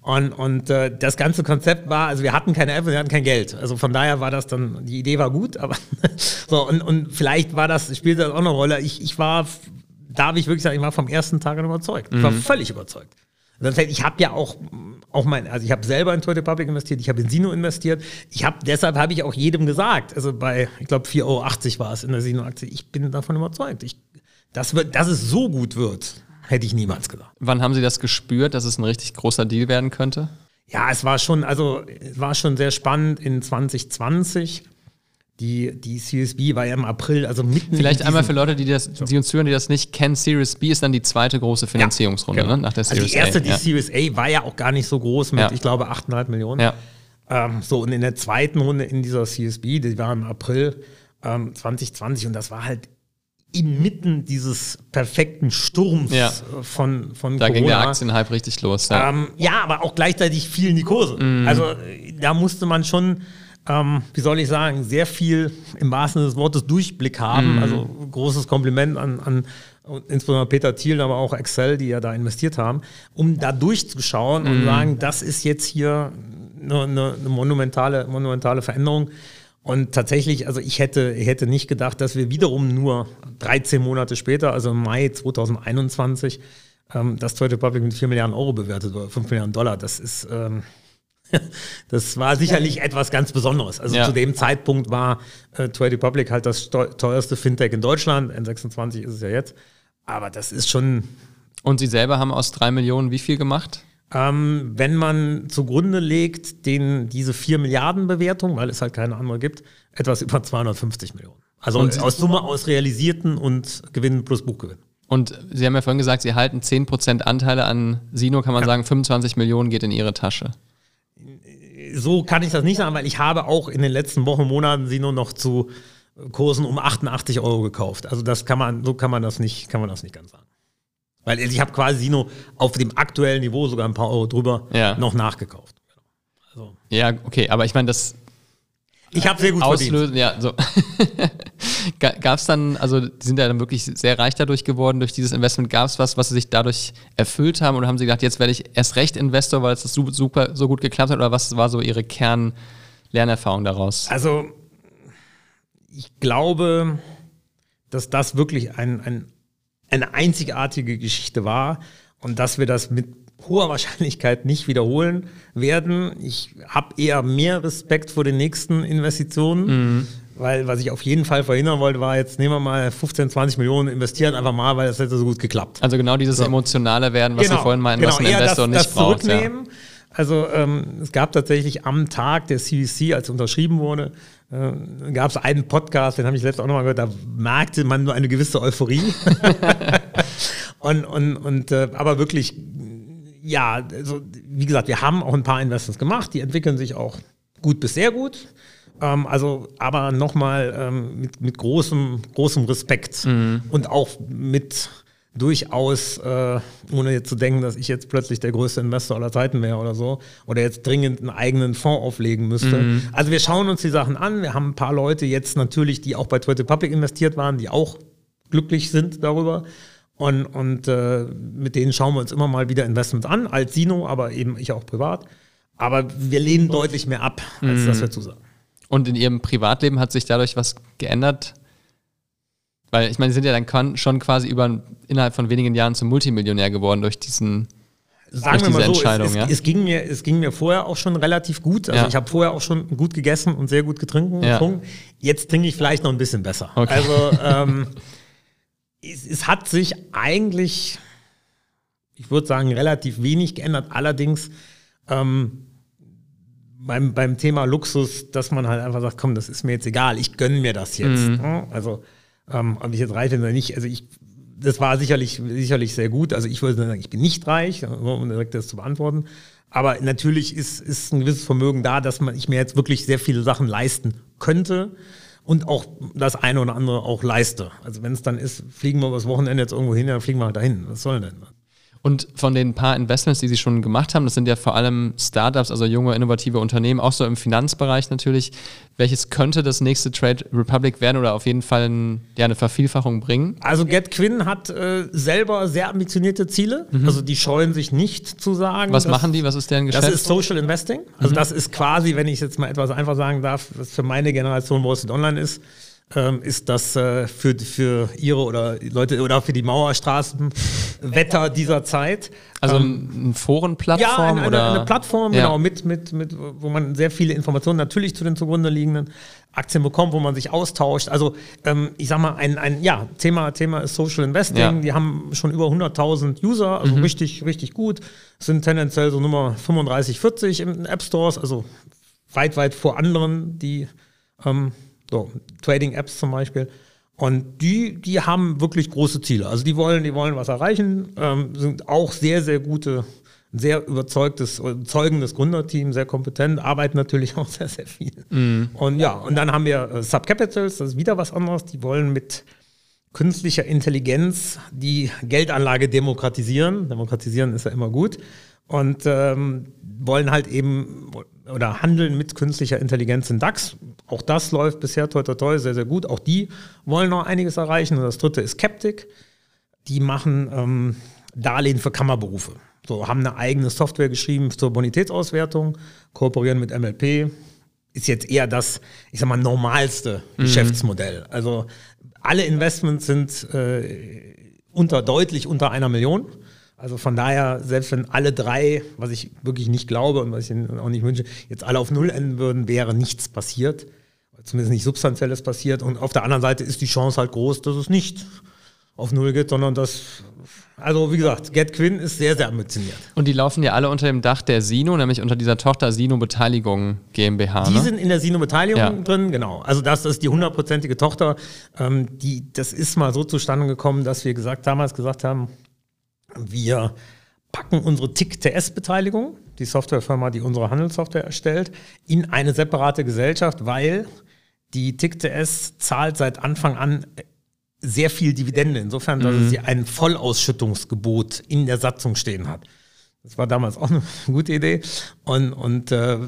Und, und äh, das ganze Konzept war, also wir hatten keine App, wir hatten kein Geld. Also von daher war das dann, die Idee war gut, aber so, und, und vielleicht war das, spielte das auch eine Rolle. Ich, ich war, darf ich wirklich sagen, ich war vom ersten Tag an überzeugt. Ich war mhm. völlig überzeugt. Ich habe ja auch, auch mein, also ich habe selber in Toyota Public investiert, ich habe in Sino investiert. Ich habe, deshalb habe ich auch jedem gesagt, also bei, ich glaube 4,80 Euro war es in der Sino-Aktie, ich bin davon überzeugt. Ich, das wird, dass es so gut wird, hätte ich niemals gedacht. Wann haben Sie das gespürt, dass es ein richtig großer Deal werden könnte? Ja, es war schon, also es war schon sehr spannend in 2020. Die, die CSB war ja im April, also mitten Vielleicht in einmal für Leute, die, das, die uns hören, die das nicht kennen, Series B ist dann die zweite große Finanzierungsrunde genau. ne? nach der also Series die erste, A. die ja. Series A, war ja auch gar nicht so groß mit, Ja. ich glaube, 8,5 Millionen. ja. Ähm, so, und in der zweiten Runde in dieser CSB, die war im April ähm, 2020 und das war halt inmitten dieses perfekten Sturms Ja. äh, von, von Da Corona. ging der Aktienhype richtig los. Ja. Ähm, ja, aber auch gleichzeitig fielen die Kurse. Also äh, da musste man schon, ähm, wie soll ich sagen, sehr viel im wahrsten Sinne des Wortes Durchblick haben. Also großes Kompliment an, an insbesondere Peter Thiel, aber auch Excel, die ja da investiert haben, um da durchzuschauen und sagen, das ist jetzt hier eine, eine, eine monumentale, monumentale Veränderung. Und tatsächlich, also ich hätte, ich hätte nicht gedacht, dass wir wiederum nur 13 Monate später, also im Mai 2021, ähm, das Trade Republic mit 4 Milliarden Euro bewertet oder 5 Milliarden Dollar. Das ist, ähm, das war sicherlich etwas ganz Besonderes. Also Ja. zu dem Zeitpunkt war äh, Trade Republic halt das teuerste Fintech in Deutschland. N26 ist es ja jetzt. Aber das ist schon, Und Sie selber haben aus drei Millionen wie viel gemacht? ähm, wenn man zugrunde legt, den, diese 4 Milliarden Bewertung, weil es halt keine andere gibt, etwas über 250 Millionen. Also Und- aus Summe aus realisierten und Gewinnen plus Buchgewinn. Und Sie haben ja vorhin gesagt, Sie halten 10% Anteile an Sino, kann man sagen, 25 Millionen geht in Ihre Tasche. So kann ich das nicht sagen, weil ich habe auch in den letzten Wochen, Monaten sie nur noch zu Kursen um 88 Euro gekauft. Also das kann man, so kann man das nicht, kann man das nicht ganz sagen. Weil ich habe quasi Sino auf dem aktuellen Niveau sogar ein paar Euro drüber Ja. noch nachgekauft. Also, Ja, okay, aber ich meine, das ich habe sehr gut verdient. Auslösen, ja, so. Gab es dann, also die sind ja dann wirklich sehr reich dadurch geworden, durch dieses Investment. Gab es was, was sie sich dadurch erfüllt haben? Oder haben sie gedacht, jetzt werde ich erst recht Investor, weil es das su- super so gut geklappt hat? Oder was war so ihre Kern-Lernerfahrung daraus? Also ich glaube, dass das wirklich ein, ein, eine einzigartige Geschichte war und dass wir das mit hoher Wahrscheinlichkeit nicht wiederholen werden. Ich habe eher mehr Respekt vor den nächsten Investitionen, weil was ich auf jeden Fall verhindern wollte, war jetzt nehmen wir mal 15, 20 Millionen investieren einfach mal, weil das hätte so gut geklappt. Also genau dieses emotionale werden, was Sie vorhin meinten, was ein Investor das, nicht das braucht. Ja. Also ähm, es gab tatsächlich am Tag der CVC, als unterschrieben wurde, äh, gab es einen Podcast, den habe ich letztes auch nochmal gehört, da merkte man nur eine gewisse Euphorie. und und, und äh, aber wirklich, ja, also, wie gesagt, wir haben auch ein paar Investments gemacht, die entwickeln sich auch gut bis sehr gut. Ähm, also, aber nochmal ähm, mit, mit großem, großem Respekt und auch mit durchaus, äh, ohne jetzt zu denken, dass ich jetzt plötzlich der größte Investor aller Zeiten wäre oder so, oder jetzt dringend einen eigenen Fonds auflegen müsste. Also wir schauen uns die Sachen an. Wir haben ein paar Leute jetzt natürlich, die auch bei Twitter Public investiert waren, die auch glücklich sind darüber. Und, und äh, mit denen schauen wir uns immer mal wieder Investments an, als Sino, aber eben ich auch privat. Aber wir lehnen deutlich mehr ab, als dass wir zusagen. Und in Ihrem Privatleben hat sich dadurch was geändert? Weil ich meine, Sie sind ja dann schon quasi über, innerhalb von wenigen Jahren zum Multimillionär geworden durch diesen Sagen wir mal so, Entscheidung, es, es, ja? es, ging mir, es ging mir vorher auch schon relativ gut. Also Ja. ich habe vorher auch schon gut gegessen und sehr gut getrunken. Ja. getrunken. Jetzt trinke ich vielleicht noch ein bisschen besser. Okay. Also ähm, es, es hat sich eigentlich, ich würde sagen, relativ wenig geändert. Allerdings ähm, beim, beim Thema Luxus, dass man halt einfach sagt, komm, das ist mir jetzt egal, ich gönne mir das jetzt. Mhm. Ja, Also ähm, ob ich jetzt reich bin oder nicht, also ich, das war sicherlich, sicherlich sehr gut. Also ich würde sagen, ich bin nicht reich, um direkt das zu beantworten. Aber natürlich ist, ist ein gewisses Vermögen da, dass man, ich mir jetzt wirklich sehr viele Sachen leisten könnte und auch das eine oder andere auch leiste. Also wenn es dann ist, fliegen wir übers Wochenende jetzt irgendwo hin, dann fliegen wir halt dahin. Was soll denn? Und von den paar Investments, die Sie schon gemacht haben, das sind ja vor allem Startups, also junge, innovative Unternehmen, auch so im Finanzbereich natürlich. Welches könnte das nächste Trade Republic werden oder auf jeden Fall ein, ja, eine Vervielfachung bringen? Also GetQuinn hat äh, selber sehr ambitionierte Ziele. Also die scheuen sich nicht zu sagen. Mhm. Was dass- machen die? Was ist deren Geschäft? Das ist Social Investing. Also das ist quasi, wenn ich es jetzt mal etwas einfach sagen darf, was für meine Generation Wall Street Online ist, ähm, ist das äh, für, für ihre oder Leute oder für die Mauerstraßenwetter dieser Zeit. Also Ähm, eine Forenplattform ja, eine, oder? eine, Plattform, Ja. genau, mit, mit, mit, wo man sehr viele Informationen natürlich zu den zugrunde liegenden Aktien bekommt, wo man sich austauscht. Also ähm, ich sag mal, ein, ein ja, Thema, Thema ist Social Investing. Ja. Mhm. Die haben schon über 100.000 User, also richtig, richtig gut. Sind tendenziell so Nummer 35, 40 in App Stores, also weit, weit vor anderen, die ähm, so, Trading-Apps zum Beispiel. Und die, die haben wirklich große Ziele. Also die wollen, die wollen was erreichen, ähm, sind auch sehr, sehr gute, sehr überzeugtes, überzeugendes Gründerteam, sehr kompetent, arbeiten natürlich auch sehr, sehr viel. Und ja, und dann haben wir äh, Subcapitals, das ist wieder was anderes. Die wollen mit künstlicher Intelligenz die Geldanlage demokratisieren. Demokratisieren ist ja immer gut. Und ähm, wollen halt eben oder handeln mit künstlicher Intelligenz in DAX. Auch das läuft bisher toi toi toi sehr, sehr gut. Auch die wollen noch einiges erreichen. Und das dritte ist Captic. Die machen ähm, Darlehen für Kammerberufe. So, haben eine eigene Software geschrieben zur Bonitätsauswertung, kooperieren mit MLP. Ist jetzt eher das, ich sag mal, normalste Geschäftsmodell. Also alle Investments sind äh, unter, deutlich unter einer Million. Also von daher, selbst wenn alle drei, was ich wirklich nicht glaube und was ich ihnen auch nicht wünsche, jetzt alle auf Null enden würden, wäre nichts passiert. Zumindest nicht Substanzielles passiert. Und auf der anderen Seite ist die Chance halt groß, dass es nicht auf Null geht, sondern dass, also wie gesagt, Get Quinn ist sehr, sehr ambitioniert. Und die laufen ja alle unter dem Dach der Sino, nämlich unter dieser Tochter Sino Beteiligung GmbH. Die ne? sind in der Sino-Beteiligung Ja. drin, genau. Also das ist die hundertprozentige Tochter. Ähm, die, das ist mal so zustande gekommen, dass wir gesagt, damals gesagt haben, wir packen unsere TIC-TS-Beteiligung, die Softwarefirma, die unsere Handelssoftware erstellt, in eine separate Gesellschaft, weil die TIC-TS zahlt seit Anfang an sehr viel Dividende, insofern, dass sie ein Vollausschüttungsgebot in der Satzung stehen hat. Das war damals auch eine gute Idee. Und, und äh,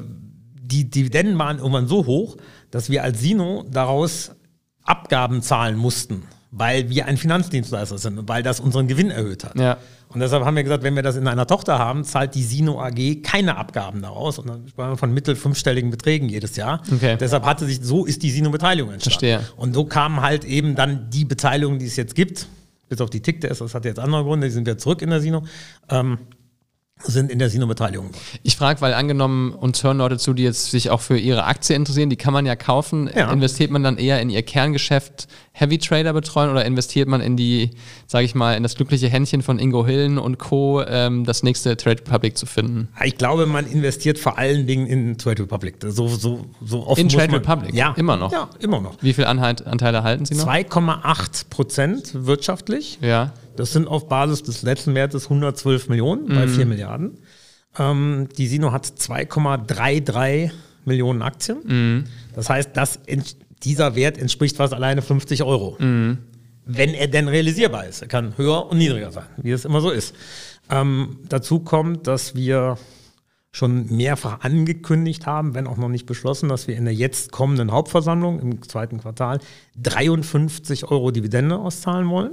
die Dividenden waren irgendwann so hoch, dass wir als Sino daraus Abgaben zahlen mussten, weil wir ein Finanzdienstleister sind und weil das unseren Gewinn erhöht hat. Ja. Und deshalb haben wir gesagt, wenn wir das in einer Tochter haben, zahlt die Sino AG keine Abgaben daraus. Und dann sprachen wir von mittel fünfstelligen Beträgen jedes Jahr. Okay. Deshalb hatte sich, so ist die Sino-Beteiligung entstanden. Verstehe. Und so kamen halt eben dann die Beteiligungen, die es jetzt gibt, bis auf die TIC-TS, das hat jetzt andere Gründe, die sind wieder zurück in der Sino, ähm, sind in der Sino-Beteiligung. Ich frage, weil angenommen, uns hören Leute zu, die jetzt sich auch für ihre Aktie interessieren, die kann man ja kaufen. Ja. Investiert man dann eher in ihr Kerngeschäft Heavy Trader betreuen oder investiert man in die, sage ich mal, in das glückliche Händchen von Ingo Hillen und Co., ähm, das nächste Trade Republic zu finden? Ich glaube, man investiert vor allen Dingen in Trade Republic. So, so, so oft In Trade man, Republic? Ja. Immer noch? Ja, immer noch. Wie viel Anhalt, Anteile halten Sie noch? 2,8 Prozent wirtschaftlich. Ja. Das sind auf Basis des letzten Wertes 112 Millionen bei 4 Milliarden. Ähm, die Sino hat 2,33 Millionen Aktien. Das heißt, das, ent- dieser Wert entspricht fast alleine 50 Euro. Wenn er denn realisierbar ist. Er kann höher und niedriger sein, wie es immer so ist. Ähm, dazu kommt, dass wir schon mehrfach angekündigt haben, wenn auch noch nicht beschlossen, dass wir in der jetzt kommenden Hauptversammlung im zweiten Quartal 53 Euro Dividende auszahlen wollen.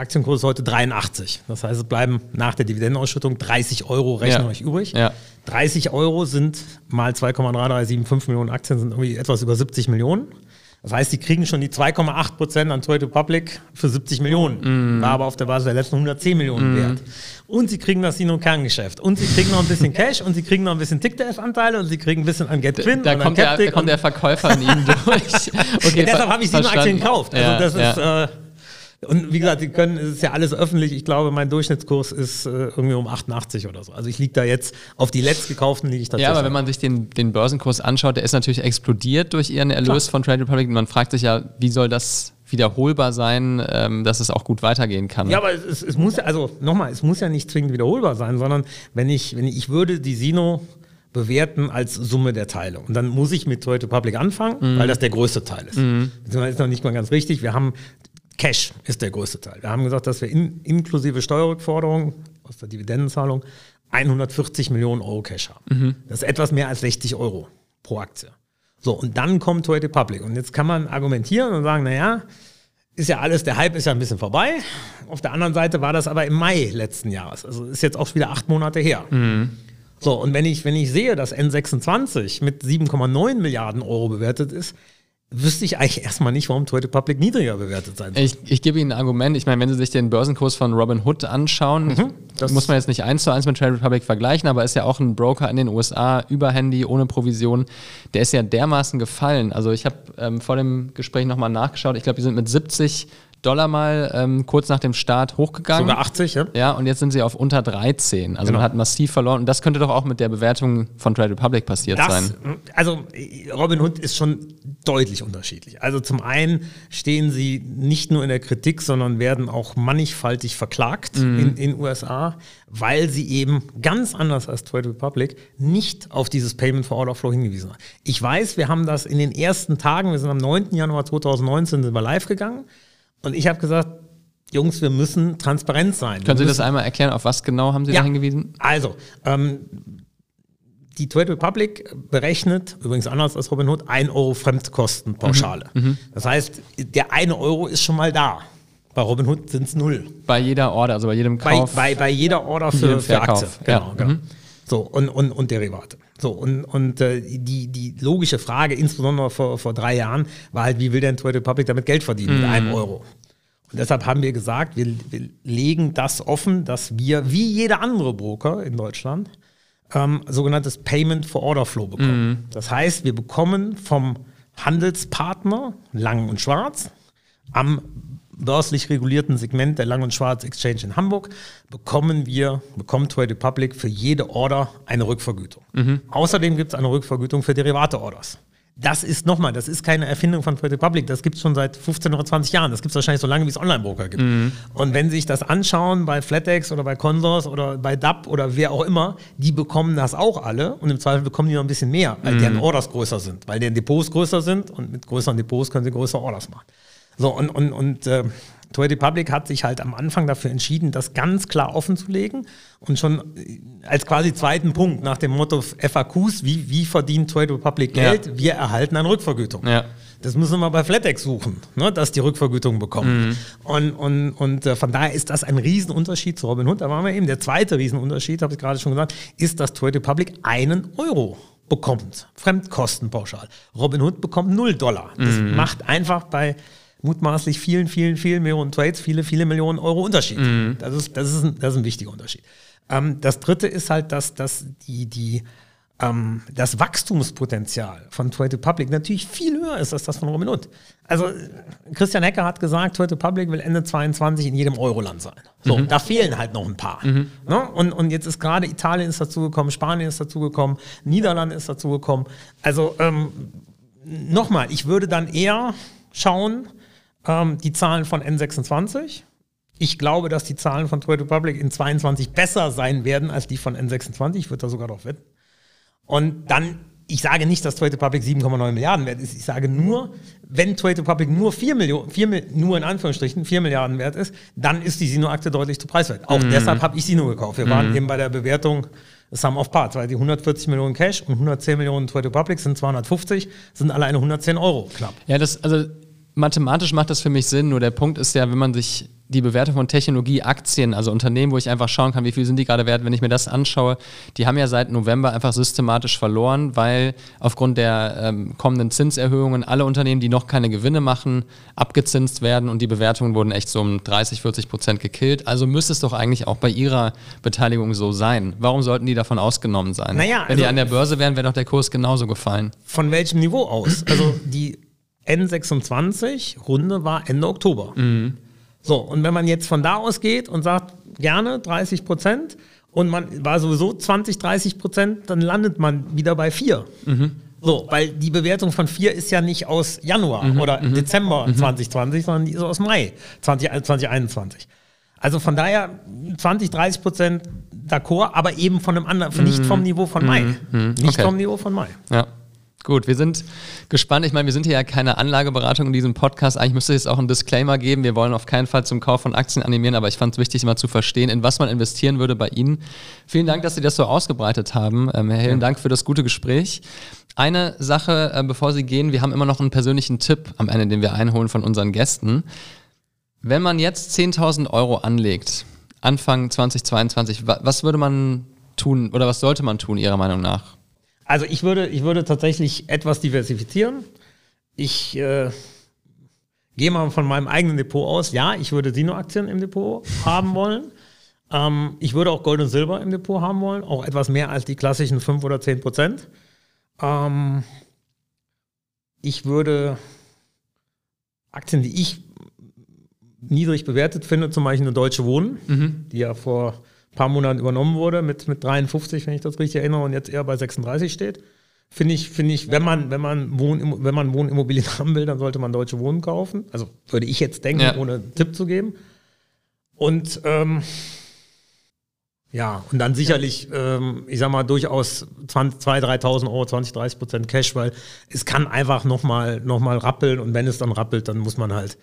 Aktienkurs ist heute 83. Das heißt, es bleiben nach der Dividendenausschüttung 30 Euro rechnen Ja. euch übrig. Ja. 30 Euro sind mal 2,3375 Millionen Aktien, sind irgendwie etwas über 70 Millionen. Das heißt, die kriegen schon die 2,8 Prozent an Trade Republic für 70 Millionen. War aber auf der Basis der letzten 110 Millionen wert. Und sie kriegen das Sino-Kerngeschäft. Und sie kriegen noch ein bisschen Cash und sie kriegen noch ein bisschen TICTF-Anteile und sie kriegen ein bisschen an GetQuinn Da und an kommt, der, da Captic kommt der Verkäufer in Ihnen durch. Okay, ja, deshalb habe ich sieben verstanden. Aktien gekauft. Also Ja, das ist, ja. äh, und wie gesagt, die können, es ist ja alles öffentlich. Ich glaube, mein Durchschnittskurs ist äh, irgendwie um 88 oder so. Also ich liege da jetzt, auf die letzt gekauften liege ich tatsächlich. Ja, aber wenn man sich den, den Börsenkurs anschaut, der ist natürlich explodiert durch ihren Erlös von Trade Republic. Und man fragt sich ja, wie soll das wiederholbar sein, ähm, dass es auch gut weitergehen kann. Ja, aber es, es, muss ja, also nochmal, es muss ja nicht zwingend wiederholbar sein, sondern wenn ich, wenn ich, ich würde die Sino bewerten als Summe der Teile. Und dann muss ich mit Trade Republic anfangen, weil das der größte Teil ist. Beziehungsweise ist noch nicht mal ganz richtig. Wir haben Cash ist der größte Teil. Wir haben gesagt, dass wir in, inklusive Steuerrückforderungen aus der Dividendenzahlung 140 Millionen Euro Cash haben. Das ist etwas mehr als 60 Euro pro Aktie. So, und dann kommt Trade Republic. Und jetzt kann man argumentieren und sagen, naja, ist ja alles, der Hype ist ja ein bisschen vorbei. Auf der anderen Seite war das aber im Mai letzten Jahres. Also ist jetzt auch wieder acht Monate her. So, und wenn ich, wenn ich sehe, dass N26 mit 7,9 Milliarden Euro bewertet ist, wüsste ich eigentlich erstmal nicht, warum Trade Republic niedriger bewertet sein soll. Ich, ich gebe Ihnen ein Argument. Ich meine, wenn Sie sich den Börsenkurs von Robinhood anschauen, Mhm. das muss man jetzt nicht eins zu eins mit Trade Republic vergleichen, aber ist ja auch ein Broker in den USA über Handy, ohne Provision. Der ist ja dermaßen gefallen. Also ich habe ähm, vor dem Gespräch nochmal nachgeschaut. Ich glaube, die sind mit 70 Dollar mal ähm, kurz nach dem Start hochgegangen. Sogar 80, ja? Ja, und jetzt sind sie auf unter 13. Also Genau. man hat massiv verloren. Und das könnte doch auch mit der Bewertung von Trade Republic passiert Das, sein. also Robin Hood ist schon deutlich unterschiedlich. Also zum einen stehen sie nicht nur in der Kritik, sondern werden auch mannigfaltig verklagt in den USA, weil sie eben ganz anders als Trade Republic nicht auf dieses Payment for Order Flow hingewiesen haben. Ich weiß, wir haben das in den ersten Tagen, wir sind am 9. Januar 2019 sind wir live gegangen und ich habe gesagt, Jungs, wir müssen transparent sein. Können Sie das einmal erklären? Auf was genau haben Sie da hingewiesen? also, ähm, die Trade Republic berechnet, übrigens anders als Robinhood, 1 Euro Fremdkostenpauschale. Mhm, Das heißt, der eine Euro ist schon mal da. Bei Robinhood sind es null. Bei jeder Order, also bei jedem Bei, Kauf. bei, bei jeder Order für, für. Aktien. Genau, Ja. genau. Mhm. So, und, und, und Derivate. So, und, und äh, die, die logische Frage, insbesondere vor, vor drei Jahren, war halt, wie will denn Trade Republic damit Geld verdienen Mhm. mit einem Euro? Und deshalb haben wir gesagt, wir, wir legen das offen, dass wir, wie jeder andere Broker in Deutschland, ähm, sogenanntes Payment for Order Flow bekommen. Das heißt, wir bekommen vom Handelspartner Lang und Schwarz am börslich regulierten Segment der Lang und Schwarz Exchange in Hamburg bekommen wir, bekommt Trade Republic für jede Order eine Rückvergütung. Außerdem gibt es eine Rückvergütung für Derivate-Orders. Das ist nochmal, das ist keine Erfindung von Trade Republic, das gibt es schon seit 15 oder 20 Jahren. Das gibt es wahrscheinlich so lange, wie es Online-Broker gibt. Und wenn Sie sich das anschauen bei FlatEx oder bei Consors oder bei DAP oder wer auch immer, die bekommen das auch alle und im Zweifel bekommen die noch ein bisschen mehr, weil deren Orders größer sind, weil deren Depots größer sind und mit größeren Depots können sie größere Orders machen. So, und, und, und äh, Trade Republic hat sich halt am Anfang dafür entschieden, das ganz klar offen zu legen und schon äh, als quasi zweiten Punkt nach dem Motto FAQs, wie, wie verdient Trade Republic Ja. Geld? Wir erhalten eine Rückvergütung. Ja. Das müssen wir bei FlatEx suchen, ne, dass die Rückvergütung bekommen. Und, und, und äh, von daher ist das ein Riesenunterschied zu Robinhood. Da waren wir eben. Der zweite Riesenunterschied, habe ich gerade schon gesagt, ist, dass Trade Republic einen Euro bekommt. Fremdkostenpauschal. Robinhood bekommt 0 Dollar. Das macht einfach bei mutmaßlich vielen, vielen, vielen Millionen Trades viele, viele Millionen Euro Unterschied. Das, ist, das, ist ein, das ist ein wichtiger Unterschied. Ähm, das dritte ist halt, dass, dass die, die ähm, das Wachstumspotenzial von Trade Republic natürlich viel höher ist als das von Robinhood. Also Christian Hecker hat gesagt, Trade Republic will Ende 22 in jedem Euroland sein. So, da fehlen halt noch ein paar. Ne? Und, und jetzt ist gerade Italien ist dazugekommen, Spanien ist dazugekommen, Niederlande ist dazugekommen. Also ähm, nochmal, ich würde dann eher schauen, ähm, die Zahlen von N26. Ich glaube, dass die Zahlen von Trade Republic in 22 besser sein werden als die von N26. Ich würde da sogar drauf wetten. Und dann, ich sage nicht, dass Trade Republic 7,9 Milliarden wert ist. Ich sage nur, wenn Trade Republic nur 4 Millionen, 4, Mil- nur in Anführungsstrichen 4 Milliarden wert ist, dann ist die Sino-Aktie deutlich zu preiswert. Auch deshalb habe ich Sino gekauft. Wir waren eben bei der Bewertung Sum of Parts, weil die 140 Millionen Cash und 110 Millionen Trade Republic sind 250, sind alleine 110 Euro knapp. Ja, das, also mathematisch macht das für mich Sinn, nur der Punkt ist ja, wenn man sich die Bewertung von Technologieaktien, also Unternehmen, wo ich einfach schauen kann, wie viel sind die gerade wert, wenn ich mir das anschaue, die haben ja seit November einfach systematisch verloren, weil aufgrund der ähm, kommenden Zinserhöhungen alle Unternehmen, die noch keine Gewinne machen, abgezinst werden und die Bewertungen wurden echt so um 30, 40 Prozent gekillt. Also müsste es doch eigentlich auch bei ihrer Beteiligung so sein. Warum sollten die davon ausgenommen sein? Naja, wenn die also- an der Börse wären, wäre doch der Kurs genauso gefallen. Von welchem Niveau aus? Also die N26-Runde war Ende Oktober. So, und wenn man jetzt von da aus geht und sagt, gerne 30 Prozent und man war sowieso 20, 30 Prozent, dann landet man wieder bei 4. So, weil die Bewertung von 4 ist ja nicht aus Januar oder Dezember 2020, sondern die ist aus Mai 20, 2021. Also von daher 20, 30 Prozent d'accord, aber eben von einem anderen, nicht vom Niveau von Mai. Nicht Okay. vom Niveau von Mai. Ja. Gut, wir sind gespannt. Ich meine, wir sind hier ja keine Anlageberatung in diesem Podcast. Eigentlich müsste es jetzt auch einen Disclaimer geben. Wir wollen auf keinen Fall zum Kauf von Aktien animieren, aber ich fand es wichtig, mal zu verstehen, in was man investieren würde bei Ihnen. Vielen Dank, dass Sie das so ausgebreitet haben. Ähm, Herr Hellen, Dank für das gute Gespräch. Eine Sache, äh, bevor Sie gehen, wir haben immer noch einen persönlichen Tipp am Ende, den wir einholen von unseren Gästen. Wenn man jetzt 10.000 Euro anlegt, Anfang 2022, wa was würde man tun oder was sollte man tun, Ihrer Meinung nach? Also ich würde, ich würde tatsächlich etwas diversifizieren. ich äh, gehe mal von meinem eigenen Depot aus. Ja, ich würde Sino-Aktien im Depot haben wollen. Ähm, ich würde auch Gold und Silber im Depot haben wollen, auch etwas mehr als die klassischen 5 oder 10 Prozent. Ähm, ich würde Aktien, die ich niedrig bewertet finde, zum Beispiel eine Deutsche Wohnen, mhm. die ja vor paar Monaten übernommen wurde mit, mit 53, wenn ich das richtig erinnere, und jetzt eher bei 36 steht. Finde ich, finde ich, wenn man, wenn man Wohn, wenn man Wohnimmobilien haben will, dann sollte man Deutsche Wohnen kaufen. Also würde ich jetzt denken, ja. ohne Tipp zu geben. Und ähm, ja, und dann sicherlich, ähm, ich sag mal, durchaus 2.000, 3.000 Euro, 20, 30 Prozent Cash, weil es kann einfach nochmal noch mal rappeln und wenn es dann rappelt, dann muss man halt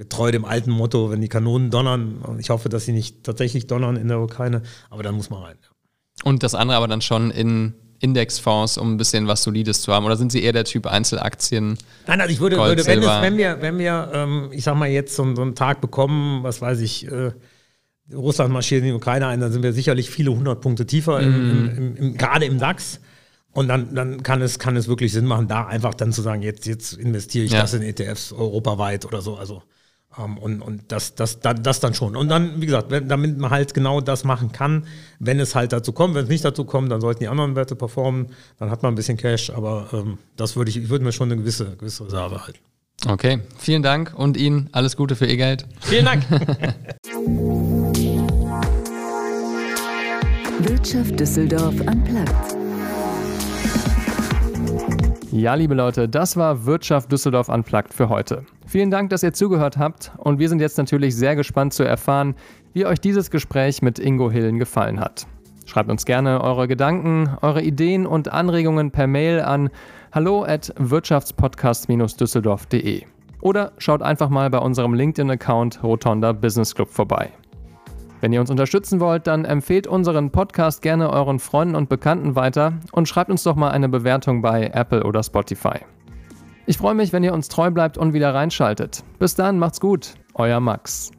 getreu dem alten Motto, wenn die Kanonen donnern, und ich hoffe, dass sie nicht tatsächlich donnern in der Ukraine, aber dann muss man rein. Und das andere aber dann schon in Indexfonds, um ein bisschen was Solides zu haben? Oder sind Sie eher der Typ Einzelaktien? Nein, also ich würde, Gold, würde wenn, es, wenn, wir, wenn wir ähm, ich sag mal, jetzt so, so einen Tag bekommen, was weiß ich, äh, Russland marschiert in die Ukraine ein, dann sind wir sicherlich viele hundert Punkte tiefer, im, gerade im DAX. Und dann, dann kann, es, kann es wirklich Sinn machen, da einfach dann zu sagen, jetzt, jetzt investiere ich ja. das in ETFs europaweit oder so. Also und, und das, das, das, das dann schon. Und dann, wie gesagt, wenn, damit man halt genau das machen kann, wenn es halt dazu kommt. Wenn es nicht dazu kommt, dann sollten die anderen Werte performen. Dann hat man ein bisschen Cash, aber ähm, das würde ich, ich würde mir schon eine gewisse, gewisse Reserve halten. Okay, vielen Dank und Ihnen alles Gute für Ihr Geld. Vielen Dank. Wirtschaft Düsseldorf am Platz. Ja, liebe Leute, das war Wirtschaft Düsseldorf Unplugged für heute. Vielen Dank, dass ihr zugehört habt und wir sind jetzt natürlich sehr gespannt zu erfahren, wie euch dieses Gespräch mit Ingo Hillen gefallen hat. Schreibt uns gerne eure Gedanken, eure Ideen und Anregungen per Mail an hallo at wirtschaftspodcast-düsseldorf.de oder schaut einfach mal bei unserem LinkedIn-Account Rotonda Business Club vorbei. Wenn ihr uns unterstützen wollt, dann empfehlt unseren Podcast gerne euren Freunden und Bekannten weiter und schreibt uns doch mal eine Bewertung bei Apple oder Spotify. Ich freue mich, wenn ihr uns treu bleibt und wieder reinschaltet. Bis dann, macht's gut, euer Max.